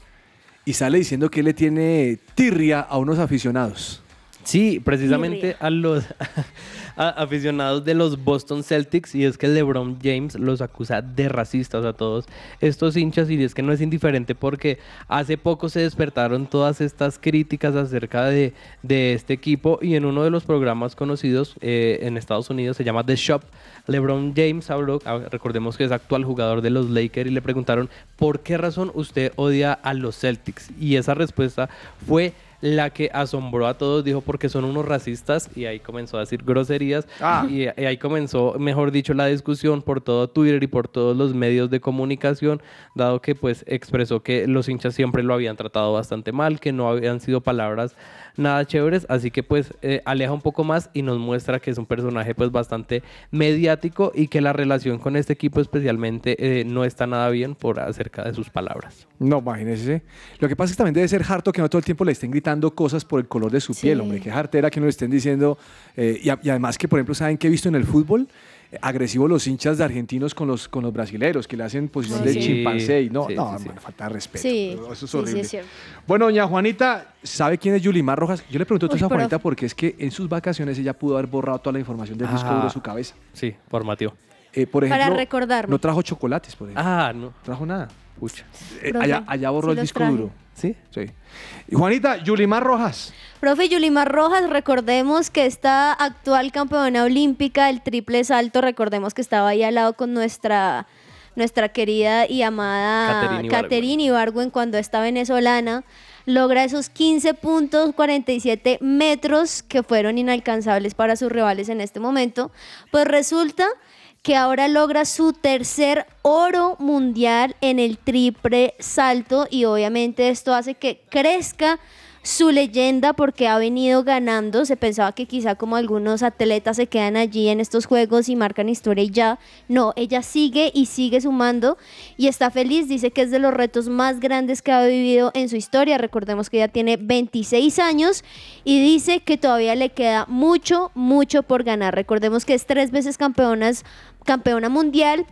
y sale diciendo que él le tiene tirria a unos aficionados. Sí, precisamente a los aficionados de los Boston Celtics y es que LeBron James los acusa de racistas a todos estos hinchas y es que no es indiferente porque hace poco se despertaron todas estas críticas acerca de, de este equipo y en uno de los programas conocidos eh, en Estados Unidos se llama The Shop, LeBron James habló, ah, recordemos que es actual jugador de los Lakers y le preguntaron por qué razón usted odia a los Celtics y esa respuesta fue la que asombró a todos, dijo porque son unos racistas y ahí comenzó a decir groserías Ah. y, y ahí comenzó, mejor dicho, la discusión por todo Twitter y por todos los medios de comunicación, dado que pues expresó que los hinchas siempre lo habían tratado bastante mal, que no habían sido palabras nada chéveres, así que pues eh, aleja un poco más y nos muestra que es un personaje pues bastante mediático y que la relación con este equipo especialmente eh, no está nada bien por acerca de sus palabras. No, imagínese. Lo que pasa es que también debe ser harto que no todo el tiempo le estén gritando cosas por el color de su piel, hombre. Qué hartera que no le estén diciendo. eh, y, a- y además que, por ejemplo, ¿saben qué he visto en el fútbol? Eh, agresivos los hinchas de argentinos con los, con los brasileros, que le hacen posición Sí, de sí. chimpancé. Y no, Sí, no, sí, sí. hermano, falta de respeto. Sí, Eso es sí, sí, horrible. es. Bueno, doña Juanita, ¿sabe quién es Yulimar Rojas? Yo le pregunto Uy, a esa Juanita porque es que en sus vacaciones ella pudo haber borrado toda la información del disco Ah. duro de su cabeza. Sí, formativo. Eh, por Para ejemplo, recordarme. no trajo chocolates, por ejemplo. Ah, no. Trajo nada. Pucha. Eh, allá, allá borró sí el disco traje. duro. ¿Sí? Sí. Y Juanita, Yulimar Rojas. Profe Yulimar Rojas, recordemos que esta actual campeona olímpica del triple salto, recordemos que estaba ahí al lado con nuestra, nuestra querida y amada Caterine Ibargüen. Caterine Ibargüen cuando esta venezolana logra esos 15 puntos 47 metros que fueron inalcanzables para sus rivales en este momento, pues resulta que ahora logra su tercer oro mundial en el triple salto y obviamente esto hace que crezca su leyenda porque ha venido ganando. Se pensaba que quizá como algunos atletas se quedan allí en estos juegos y marcan historia y ya. No, ella sigue y sigue sumando y está feliz. Dice que es de los retos más grandes que ha vivido en su historia. Recordemos que ella tiene 26 años y dice que todavía le queda mucho, mucho por ganar. Recordemos que es tres veces campeonas, campeona mundial.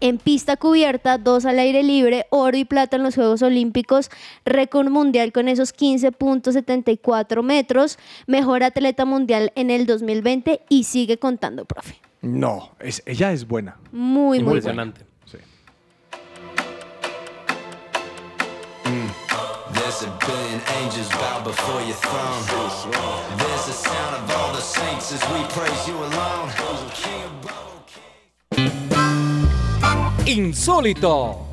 En pista cubierta, dos al aire libre, oro y plata en los Juegos Olímpicos, récord mundial con esos 15.74 metros, mejor atleta mundial en el 2020 y sigue contando, profe. No, es, ella es buena. Muy, muy buena. Impresionante. Sí. There's a billion angels bow before your throne. There's the sound of all the saints as we praise you alone. King above. Insólito.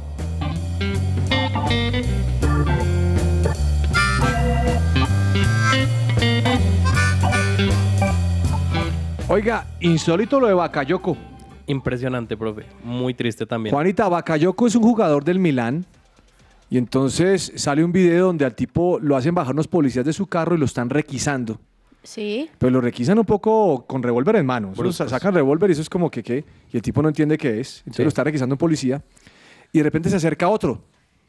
Oiga, insólito lo de Bakayoko. Impresionante, profe. Muy triste también. Juanita, Bakayoko es un jugador del Milán. Y entonces sale un video donde al tipo lo hacen bajar unos policías de su carro y lo están requisando. Sí. Pero lo requisan un poco con revólver en mano. Sacan revólver y eso es como que qué. Y el tipo no entiende qué es. Entonces Sí. lo está requisando un policía. Y de repente se acerca otro.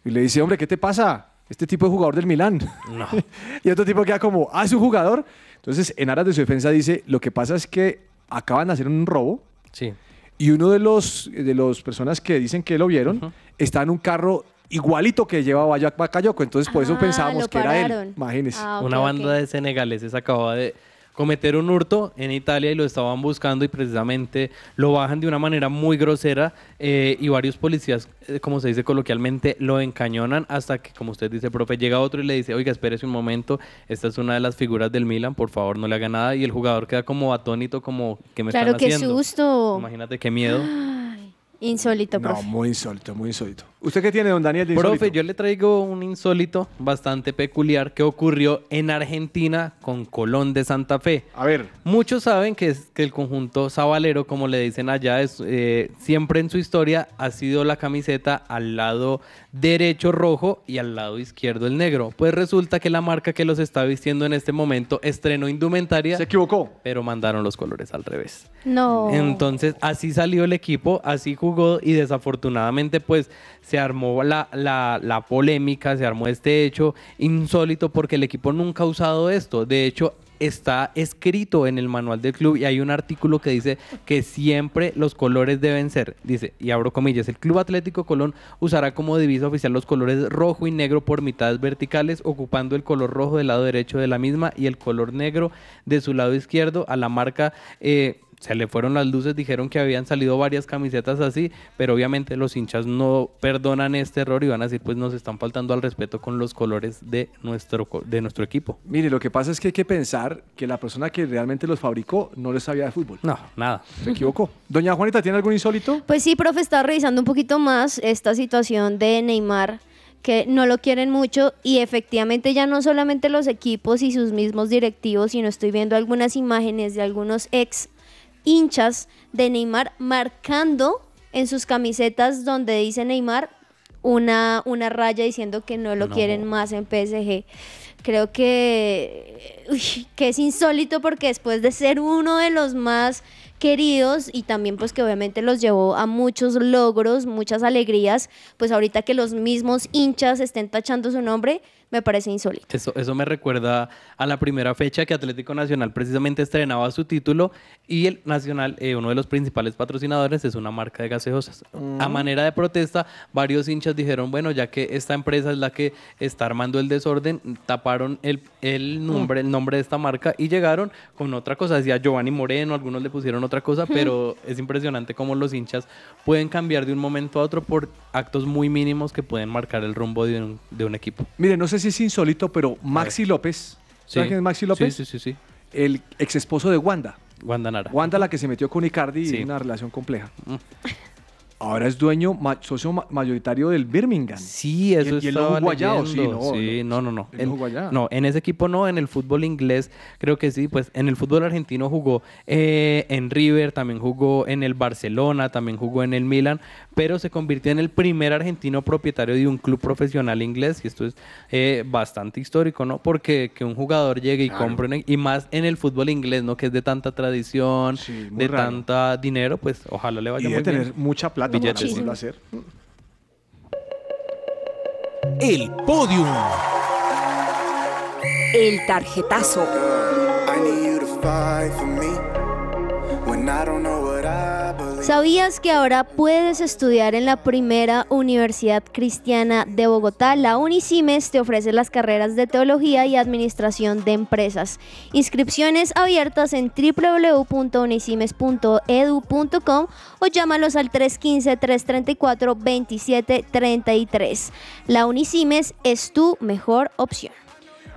Y le dice, hombre, ¿qué te pasa? Este tipo es jugador del Milán. No. y otro tipo queda como, ah, es un jugador. Entonces, en aras de su defensa dice, lo que pasa es que acaban de hacer un robo. Sí. Y uno de los de las personas que dicen que lo vieron está en un carro igualito que lleva Bayak Bakayoko. Entonces, por eso Ah, pensábamos que era pararon. él. Imagínese. Ah, Una banda de senegaleses acababa de cometer un hurto en Italia y lo estaban buscando y precisamente lo bajan de una manera muy grosera eh, y varios policías, eh, como se dice coloquialmente, lo encañonan hasta que, como usted dice, profe, llega otro y le dice, oiga, espérese un momento, esta es una de las figuras del Milan, por favor no le haga nada y el jugador queda como atónito, como que me Claro, están qué haciendo. susto. Imagínate qué miedo. Ay, Insólito, No, profe. muy insólito, muy insólito. ¿Usted qué tiene, don Daniel, de Profe, yo le traigo un insólito bastante peculiar que ocurrió en Argentina con Colón de Santa Fe. A ver. Muchos saben que, es, que el conjunto sabalero, como le dicen allá, es, eh, siempre en su historia ha sido la camiseta al lado derecho rojo y al lado izquierdo el negro. Pues resulta que la marca que los está vistiendo en este momento estrenó indumentaria. Se equivocó. Pero mandaron los colores al revés. No. Entonces, así salió el equipo, así jugó y desafortunadamente pues se armó la, la- la polémica, se armó este hecho insólito porque el equipo nunca ha usado esto. De hecho, está escrito en el manual del club y hay un artículo que dice que siempre los colores deben ser, dice, y abro comillas, el Club Atlético Colón usará como divisa oficial los colores rojo y negro por mitades verticales, ocupando el color rojo del lado derecho de la misma y el color negro de su lado izquierdo a la marca. eh, se le fueron las luces, dijeron que habían salido varias camisetas así, pero obviamente los hinchas no perdonan este error y van a decir, pues nos están faltando al respeto con los colores de nuestro, de nuestro equipo. Mire, lo que pasa es que hay que pensar que la persona que realmente los fabricó no les sabía de fútbol. No, nada. Se equivocó. Doña Juanita, ¿tiene algún insólito? Pues sí, profe, está revisando un poquito más esta situación de Neymar que no lo quieren mucho y efectivamente ya no solamente los equipos y sus mismos directivos, sino estoy viendo algunas imágenes de algunos ex hinchas de Neymar marcando en sus camisetas donde dice Neymar una, una raya diciendo que no lo No. quieren más en PSG. Creo que, uy, que es insólito porque después de ser uno de los más queridos y también pues que obviamente los llevó a muchos logros, muchas alegrías, pues ahorita que los mismos hinchas estén tachando su nombre, me parece insólito. Eso, eso me recuerda a la primera fecha que Atlético Nacional precisamente estrenaba su título y el Nacional, eh, uno de los principales patrocinadores, es una marca de gaseosas. A manera de protesta, varios hinchas dijeron, bueno, ya que esta empresa es la que está armando el desorden, taparon el, el nombre, el nombre de esta marca y llegaron con otra cosa. Decía Giovanni Moreno, algunos le pusieron otra cosa, pero es impresionante cómo los hinchas pueden cambiar de un momento a otro por actos muy mínimos que pueden marcar el rumbo de un, de un equipo. Mire, no sé si es insólito, pero Maxi López, ¿sabe Sí. quién es Maxi López? Sí, sí, sí, sí. El ex esposo de Wanda. Wanda Nara. Wanda, la que se metió con Icardi Sí. en una relación compleja. Ahora es dueño, ma- socio ma- mayoritario del Birmingham. Sí, eso y, y él no estaba jugó allá, ¿o sí? No, Sí, no, no, no. Él no En- jugó allá. no, en ese equipo no, en el fútbol inglés creo que sí, pues en el fútbol argentino jugó eh, en River, también jugó en el Barcelona, también jugó en el Milan, pero se convirtió en el primer argentino propietario de un club profesional inglés y esto es eh, bastante histórico, ¿no? Porque que un jugador llegue y Claro. compre, un- y más en el fútbol inglés, ¿no? Que es de tanta tradición, de raro. tanta dinero, pues ojalá le Y vaya debe muy bien. tener mucha plata para Billetes. poderlo hacer. El podium. El tarjetazo. I need you to fight for me when I don't know. ¿Sabías que ahora puedes estudiar en la primera universidad cristiana de Bogotá? La Unicimes te ofrece las carreras de Teología y Administración de Empresas. Inscripciones abiertas en www.unicimes.edu.com o llámalos al 315-334-2733. La Unicimes es tu mejor opción.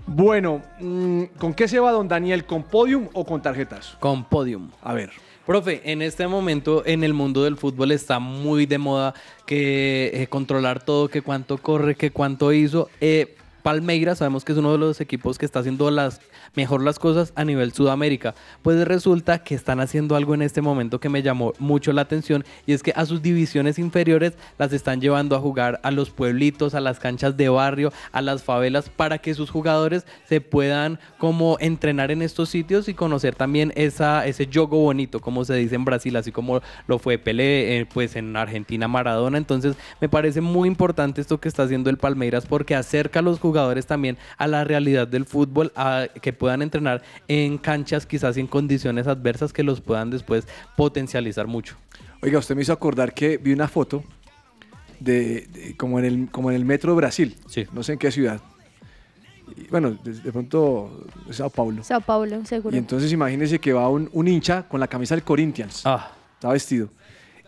Bueno, mm, ¿con qué se va don Daniel? ¿Con podium o con tarjetas? Con podium. A ver. Profe, en este momento en el mundo del fútbol está muy de moda que eh, controlar todo, que cuánto corre, que cuánto hizo. Eh, Palmeiras sabemos que es uno de los equipos que está haciendo las mejor las cosas a nivel Sudamérica. Pues resulta que están haciendo algo en este momento que me llamó mucho la atención y es que a sus divisiones inferiores las están llevando a jugar a los pueblitos, a las canchas de barrio, a las favelas para que sus jugadores se puedan como entrenar en estos sitios y conocer también esa ese juego bonito, como se dice en Brasil, así como lo fue Pelé, eh, pues en Argentina Maradona. Entonces me parece muy importante esto que está haciendo el Palmeiras porque acerca a los jugadores también a la realidad del fútbol, a que puedan entrenar en canchas quizás en condiciones adversas que los puedan después potencializar mucho. Oiga, usted me hizo acordar que vi una foto de, de- como, en el, como en el metro de Brasil. No sé en qué ciudad. Y, bueno, de, de pronto Sao Paulo. Sao Paulo, seguro. Y entonces imagínese que va un, un hincha con la camisa del Corinthians. Ah. Está vestido.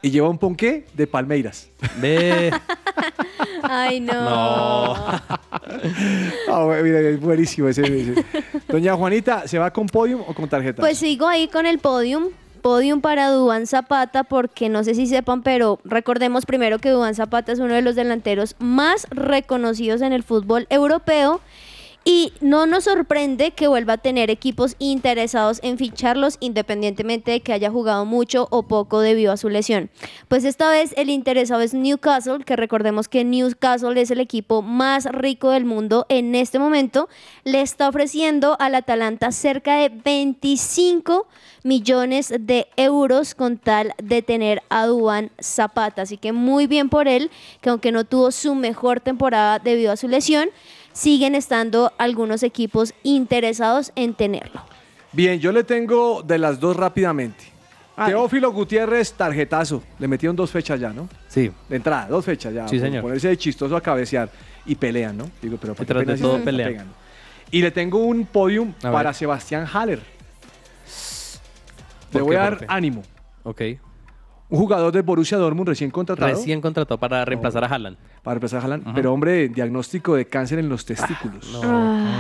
Y lleva un ponqué de Palmeiras. Ve. Ay, no. Ah, bueno, mira, es buenísimo ese, ese. Doña Juanita, ¿se va con podium o con tarjetas? Pues sigo ahí con el podium. Podium para Duván Zapata, porque no sé si sepan, pero recordemos primero que Duván Zapata es uno de los delanteros más reconocidos en el fútbol europeo. Y no nos sorprende que vuelva a tener equipos interesados en ficharlos independientemente de que haya jugado mucho o poco debido a su lesión. Pues esta vez el interesado es Newcastle, que recordemos que Newcastle es el equipo más rico del mundo en este momento. Le está ofreciendo al Atalanta cerca de 25 millones de euros con tal de tener a Duan Zapata. Así que muy bien por él, que aunque no tuvo su mejor temporada debido a su lesión, siguen estando algunos equipos interesados en tenerlo. Bien, yo le tengo de las dos rápidamente. Teófilo Gutiérrez, tarjetazo. Le metieron dos fechas ya, ¿no? Sí. De entrada, dos fechas ya. Sí, señor. Ponerse de chistoso a cabecear. Y pelean, ¿no? Digo, pero ¿por qué Detrás de todo se pelean. pegan? Y le tengo un podium A para ver. Sebastián Haller. ¿Por Le voy a dar ánimo. Ok. Un jugador de Borussia Dortmund recién contratado. Recién contrató para reemplazar a Haaland. Para reemplazar a Haaland. Pero, hombre, diagnóstico de cáncer en los testículos. No,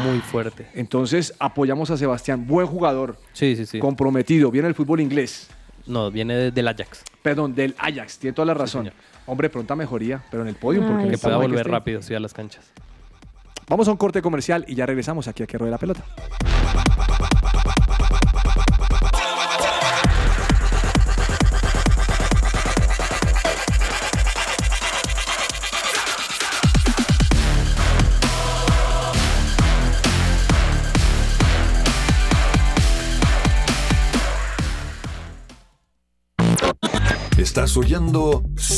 muy fuerte. Entonces, apoyamos a Sebastián. Buen jugador. Sí, sí, sí. Comprometido. Viene el fútbol inglés. No, viene de- del Ajax. Perdón, del Ajax. Tiene toda la razón. hombre, pronta mejoría, pero en el podio. porque que no pueda volver rápido, sí, a las canchas. Vamos a un corte comercial y ya regresamos aquí a que ruede la pelota.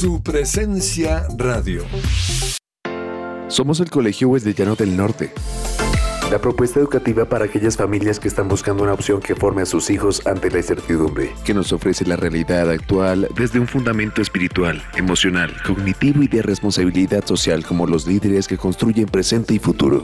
Su presencia radio. Somos el Colegio Wesleyano del Norte. La propuesta educativa para aquellas familias que están buscando una opción que forme a sus hijos ante la incertidumbre, que nos ofrece la realidad actual desde un fundamento espiritual, emocional, cognitivo y de responsabilidad social como los líderes que construyen presente y futuro.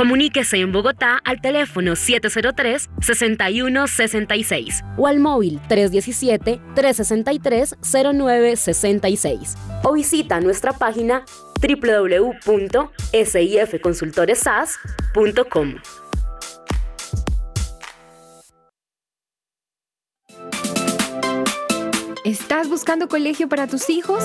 Comuníquese en Bogotá al teléfono 703-6166 o al móvil 317-363-0966 o visita nuestra página www.sifconsultoresas.com. ¿Estás buscando colegio para tus hijos?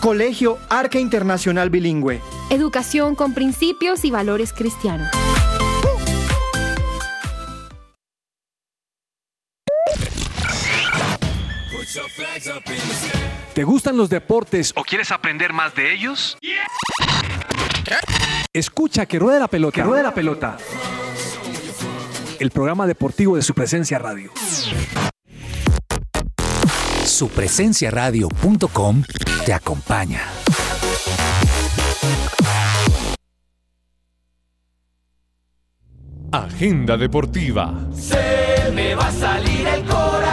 Colegio Arca Internacional Bilingüe. Educación con principios y valores cristianos. ¿Te gustan los deportes o quieres aprender más de ellos? Escucha que ruede la pelota. Que ruede la pelota. El programa deportivo de su presencia radio. Supresenciaradio.com te acompaña. Agenda deportiva. Se me va a salir el corazón.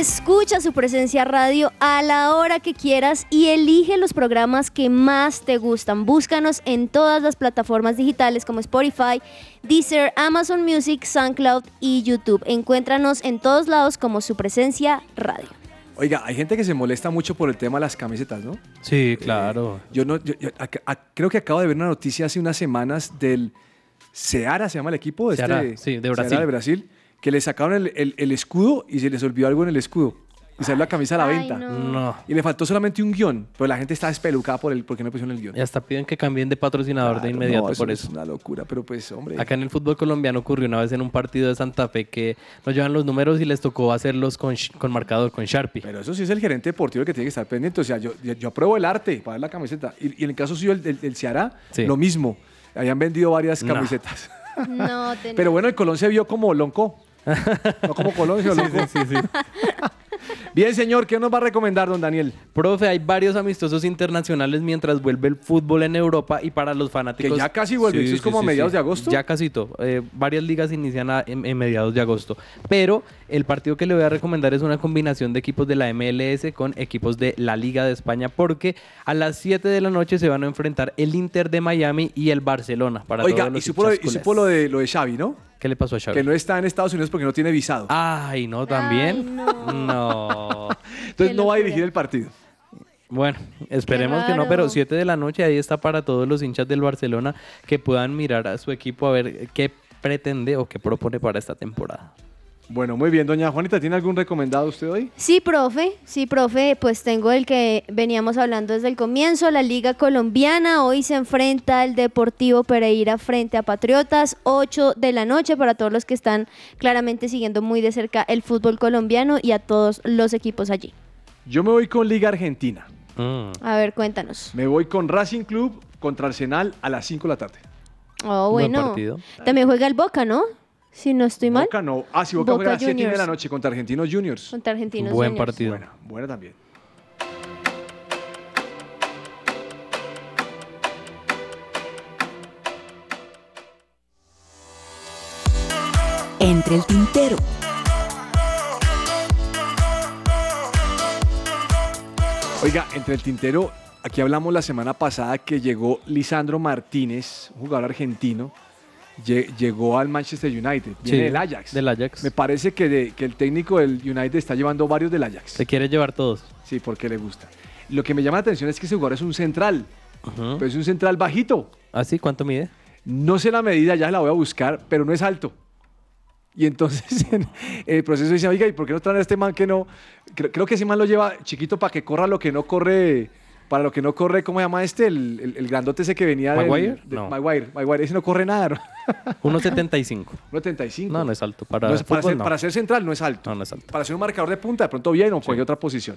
Escucha su presencia radio a la hora que quieras y elige los programas que más te gustan. Búscanos en todas las plataformas digitales como Spotify, Deezer, Amazon Music, SoundCloud y YouTube. Encuéntranos en todos lados como su presencia radio. Oiga, hay gente que se molesta mucho por el tema de las camisetas, ¿no? Sí, claro. Yo no, yo- creo que acabo de ver una noticia hace unas semanas del Seara, se llama el equipo, este, sí, de de Brasil, que le sacaron el, el- el escudo y se les olvidó algo en el escudo. Y salió la camisa a la Ay, venta. no. No. Y le faltó solamente un guion, pero la gente está espelucada por el, porque no pusieron el guion. Y hasta piden que cambien de patrocinador de Claro, inmediato no, eso por es eso. una locura, pero pues, hombre. Acá en el fútbol colombiano ocurrió una vez en un partido de Santa Fe que nos llevan los números y les tocó hacerlos con, sh- con marcador, con Sharpie. Pero eso sí es el gerente deportivo el que tiene que estar pendiente. O sea, yo, yo, yo apruebo el arte para ver la camiseta. Y, y en el caso suyo, el del, del Ceará, Sí. lo mismo. Habían vendido varias No. camisetas. No, Pero bueno, el Colón se vio como Lonco. no como Colón, sino Sí, sí, sí, sí. Bien, señor, ¿qué nos va a recomendar, don Daniel? Profe, hay varios amistosos internacionales mientras vuelve el fútbol en Europa y para los fanáticos. Que ya casi vuelve, eso es como a mediados de agosto. Ya casi todo. Eh, varias ligas inician a- en, en mediados de agosto. Pero el partido que le voy a recomendar es una combinación de equipos de la MLS con equipos de la Liga de España, porque a las 7 de la noche se van a enfrentar el Inter de Miami y el Barcelona. Para Oiga, todos los y supo, lo, hinchas y supo lo de, lo de Xavi, ¿no? ¿Qué le pasó a Xavi? Que no está en Estados Unidos porque no tiene visado. Ay, no, también. no. Entonces no va a dirigir el partido. Bueno, esperemos que no, pero 7 de la noche ahí está para todos los hinchas del Barcelona que puedan mirar a su equipo a ver qué pretende o qué propone para esta temporada. Bueno, muy bien, doña Juanita, ¿tiene algún recomendado usted hoy? Sí, profe, sí, profe, pues tengo el que veníamos hablando desde el comienzo, la Liga Colombiana. Hoy se enfrenta el Deportivo Pereira frente a Patriotas, 8 de la noche para todos los que están claramente siguiendo muy de cerca el fútbol colombiano y a todos los equipos allí. Yo me voy con Liga Argentina. A ver, cuéntanos. Me voy con Racing Club contra Arsenal a las 5 de la tarde. Oh, Buen bueno. partido. También juega el Boca, ¿no? Si no estoy mal. Boca no. Ah, sí, Boca, Boca juega a las 7 de la noche contra Argentinos Juniors. Contra Argentinos Buen Juniors. partido. Buena, buena también. Entre el tintero. Oiga, entre el tintero, aquí hablamos la semana pasada que llegó Lisandro Martínez, un jugador argentino, llegó al Manchester United, viene Sí, del Ajax. del Ajax. Me parece que, de- que el técnico del United está llevando varios del Ajax. Se quiere llevar todos. Sí, porque le gusta. Lo que me llama la atención es que ese jugador es un central, pero es un central bajito. ¿Ah, sí? ¿Cuánto mide? No sé la medida, ya la voy a buscar, pero no es alto. Y entonces en el proceso dice, oiga, ¿y por qué no traen a este man que no? Creo, creo que ese man lo lleva chiquito para que corra lo que no corre, para lo que no corre, ¿cómo se llama este? El, el- el grandote ese que venía del- ¿Maguire? de- No. Maguire, Maguire, ese no corre nada, ¿no? 1.75. 1.75. No, no es alto. Para, No es- para, fútbol, ser, no. para ser central no es alto. No, no es alto. Para ser un marcador de punta, de pronto bien o cualquier otra posición.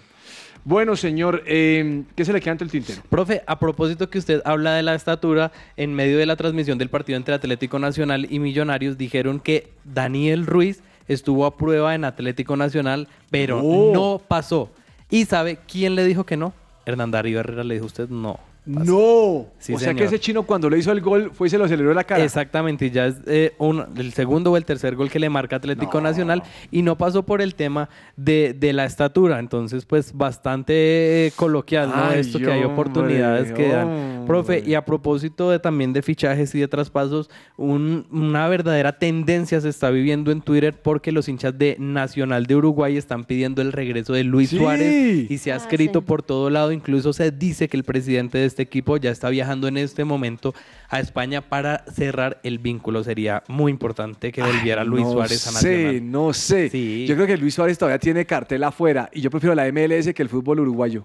Bueno, señor, eh, ¿qué se le queda ante el tintero? Profe, a propósito que usted habla de la estatura, en medio de la transmisión del partido entre Atlético Nacional y Millonarios, dijeron que Daniel Ruiz estuvo a prueba en Atlético Nacional, pero No. no pasó. ¿Y sabe quién le dijo que no? Hernán Darío Herrera le dijo usted no. No. Sí, o sea que ese chino cuando le hizo el gol fue y se lo aceleró en la cara. Exactamente, y ya es eh, un- el segundo o el tercer gol que le marca Atlético Nacional y no pasó por el tema de, de la estatura, entonces pues bastante eh, coloquial, ¿no? Ay, Esto que hay hombre, oportunidades que dan. hombre. Profe, y a propósito de también de fichajes y de traspasos, un- una verdadera tendencia se está viviendo en Twitter porque los hinchas de Nacional de Uruguay están pidiendo el regreso de Luis Sí. Suárez y se ha Ah, escrito sí. por todo lado. Incluso se dice que el presidente de este equipo ya está viajando en este momento a España para cerrar el vínculo. Sería muy importante que volviera Luis no Suárez a sé, Nacional. no sé. Sí. Yo creo que Luis Suárez todavía tiene cartel afuera y yo prefiero la MLS que el fútbol uruguayo.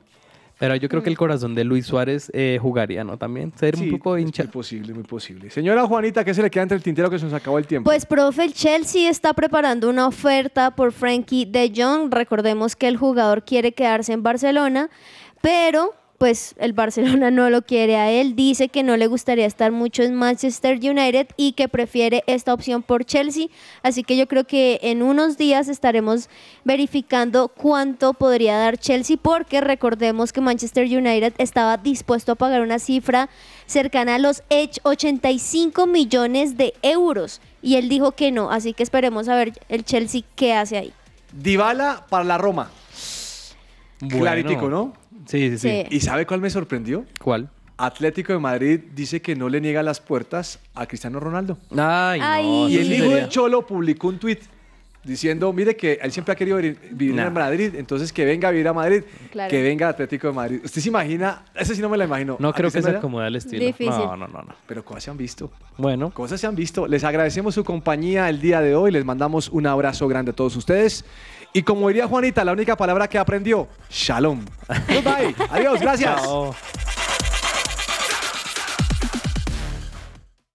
Pero yo creo que el corazón de Luis Suárez eh, jugaría, ¿no? También ser Sí, un poco es hincha. muy posible, muy posible. Señora Juanita, ¿qué se le queda entre el tintero que se nos acabó el tiempo? Pues, profe, el Chelsea está preparando una oferta por Frankie de Jong. Recordemos que el jugador quiere quedarse en Barcelona, pero pues el Barcelona no lo quiere a él. Dice que no le gustaría estar mucho en Manchester United y que prefiere esta opción por Chelsea. Así que yo creo que en unos días estaremos verificando cuánto podría dar Chelsea, porque recordemos que Manchester United estaba dispuesto a pagar una cifra cercana a los Edge 85 millones de euros. Y él dijo que no, así que esperemos a ver el Chelsea qué hace ahí. Dybala para la Roma. Claritico, ¿no? Sí, sí, sí. Sí. ¿Y sabe cuál me sorprendió? ¿Cuál? Atlético de Madrid dice que no le niega las puertas a Cristiano Ronaldo. Ay, Ay. no. Y el hijo del Cholo publicó un tuit diciendo, mire que él siempre ha querido vivir, Nah. en Madrid, entonces que venga a vivir a Madrid, Claro. que venga Atlético de Madrid. ¿Usted se imagina? Ese sí no me lo imagino. No ¿A creo que se era? acomode al estilo. Difícil. No, no, no, no. Pero cosas se han visto. Bueno, Cosas se han visto. Les agradecemos su compañía el día de hoy. Les mandamos un abrazo grande a todos ustedes. Y como diría Juanita, la única palabra que aprendió, shalom. Goodbye. Adiós. Gracias. chao.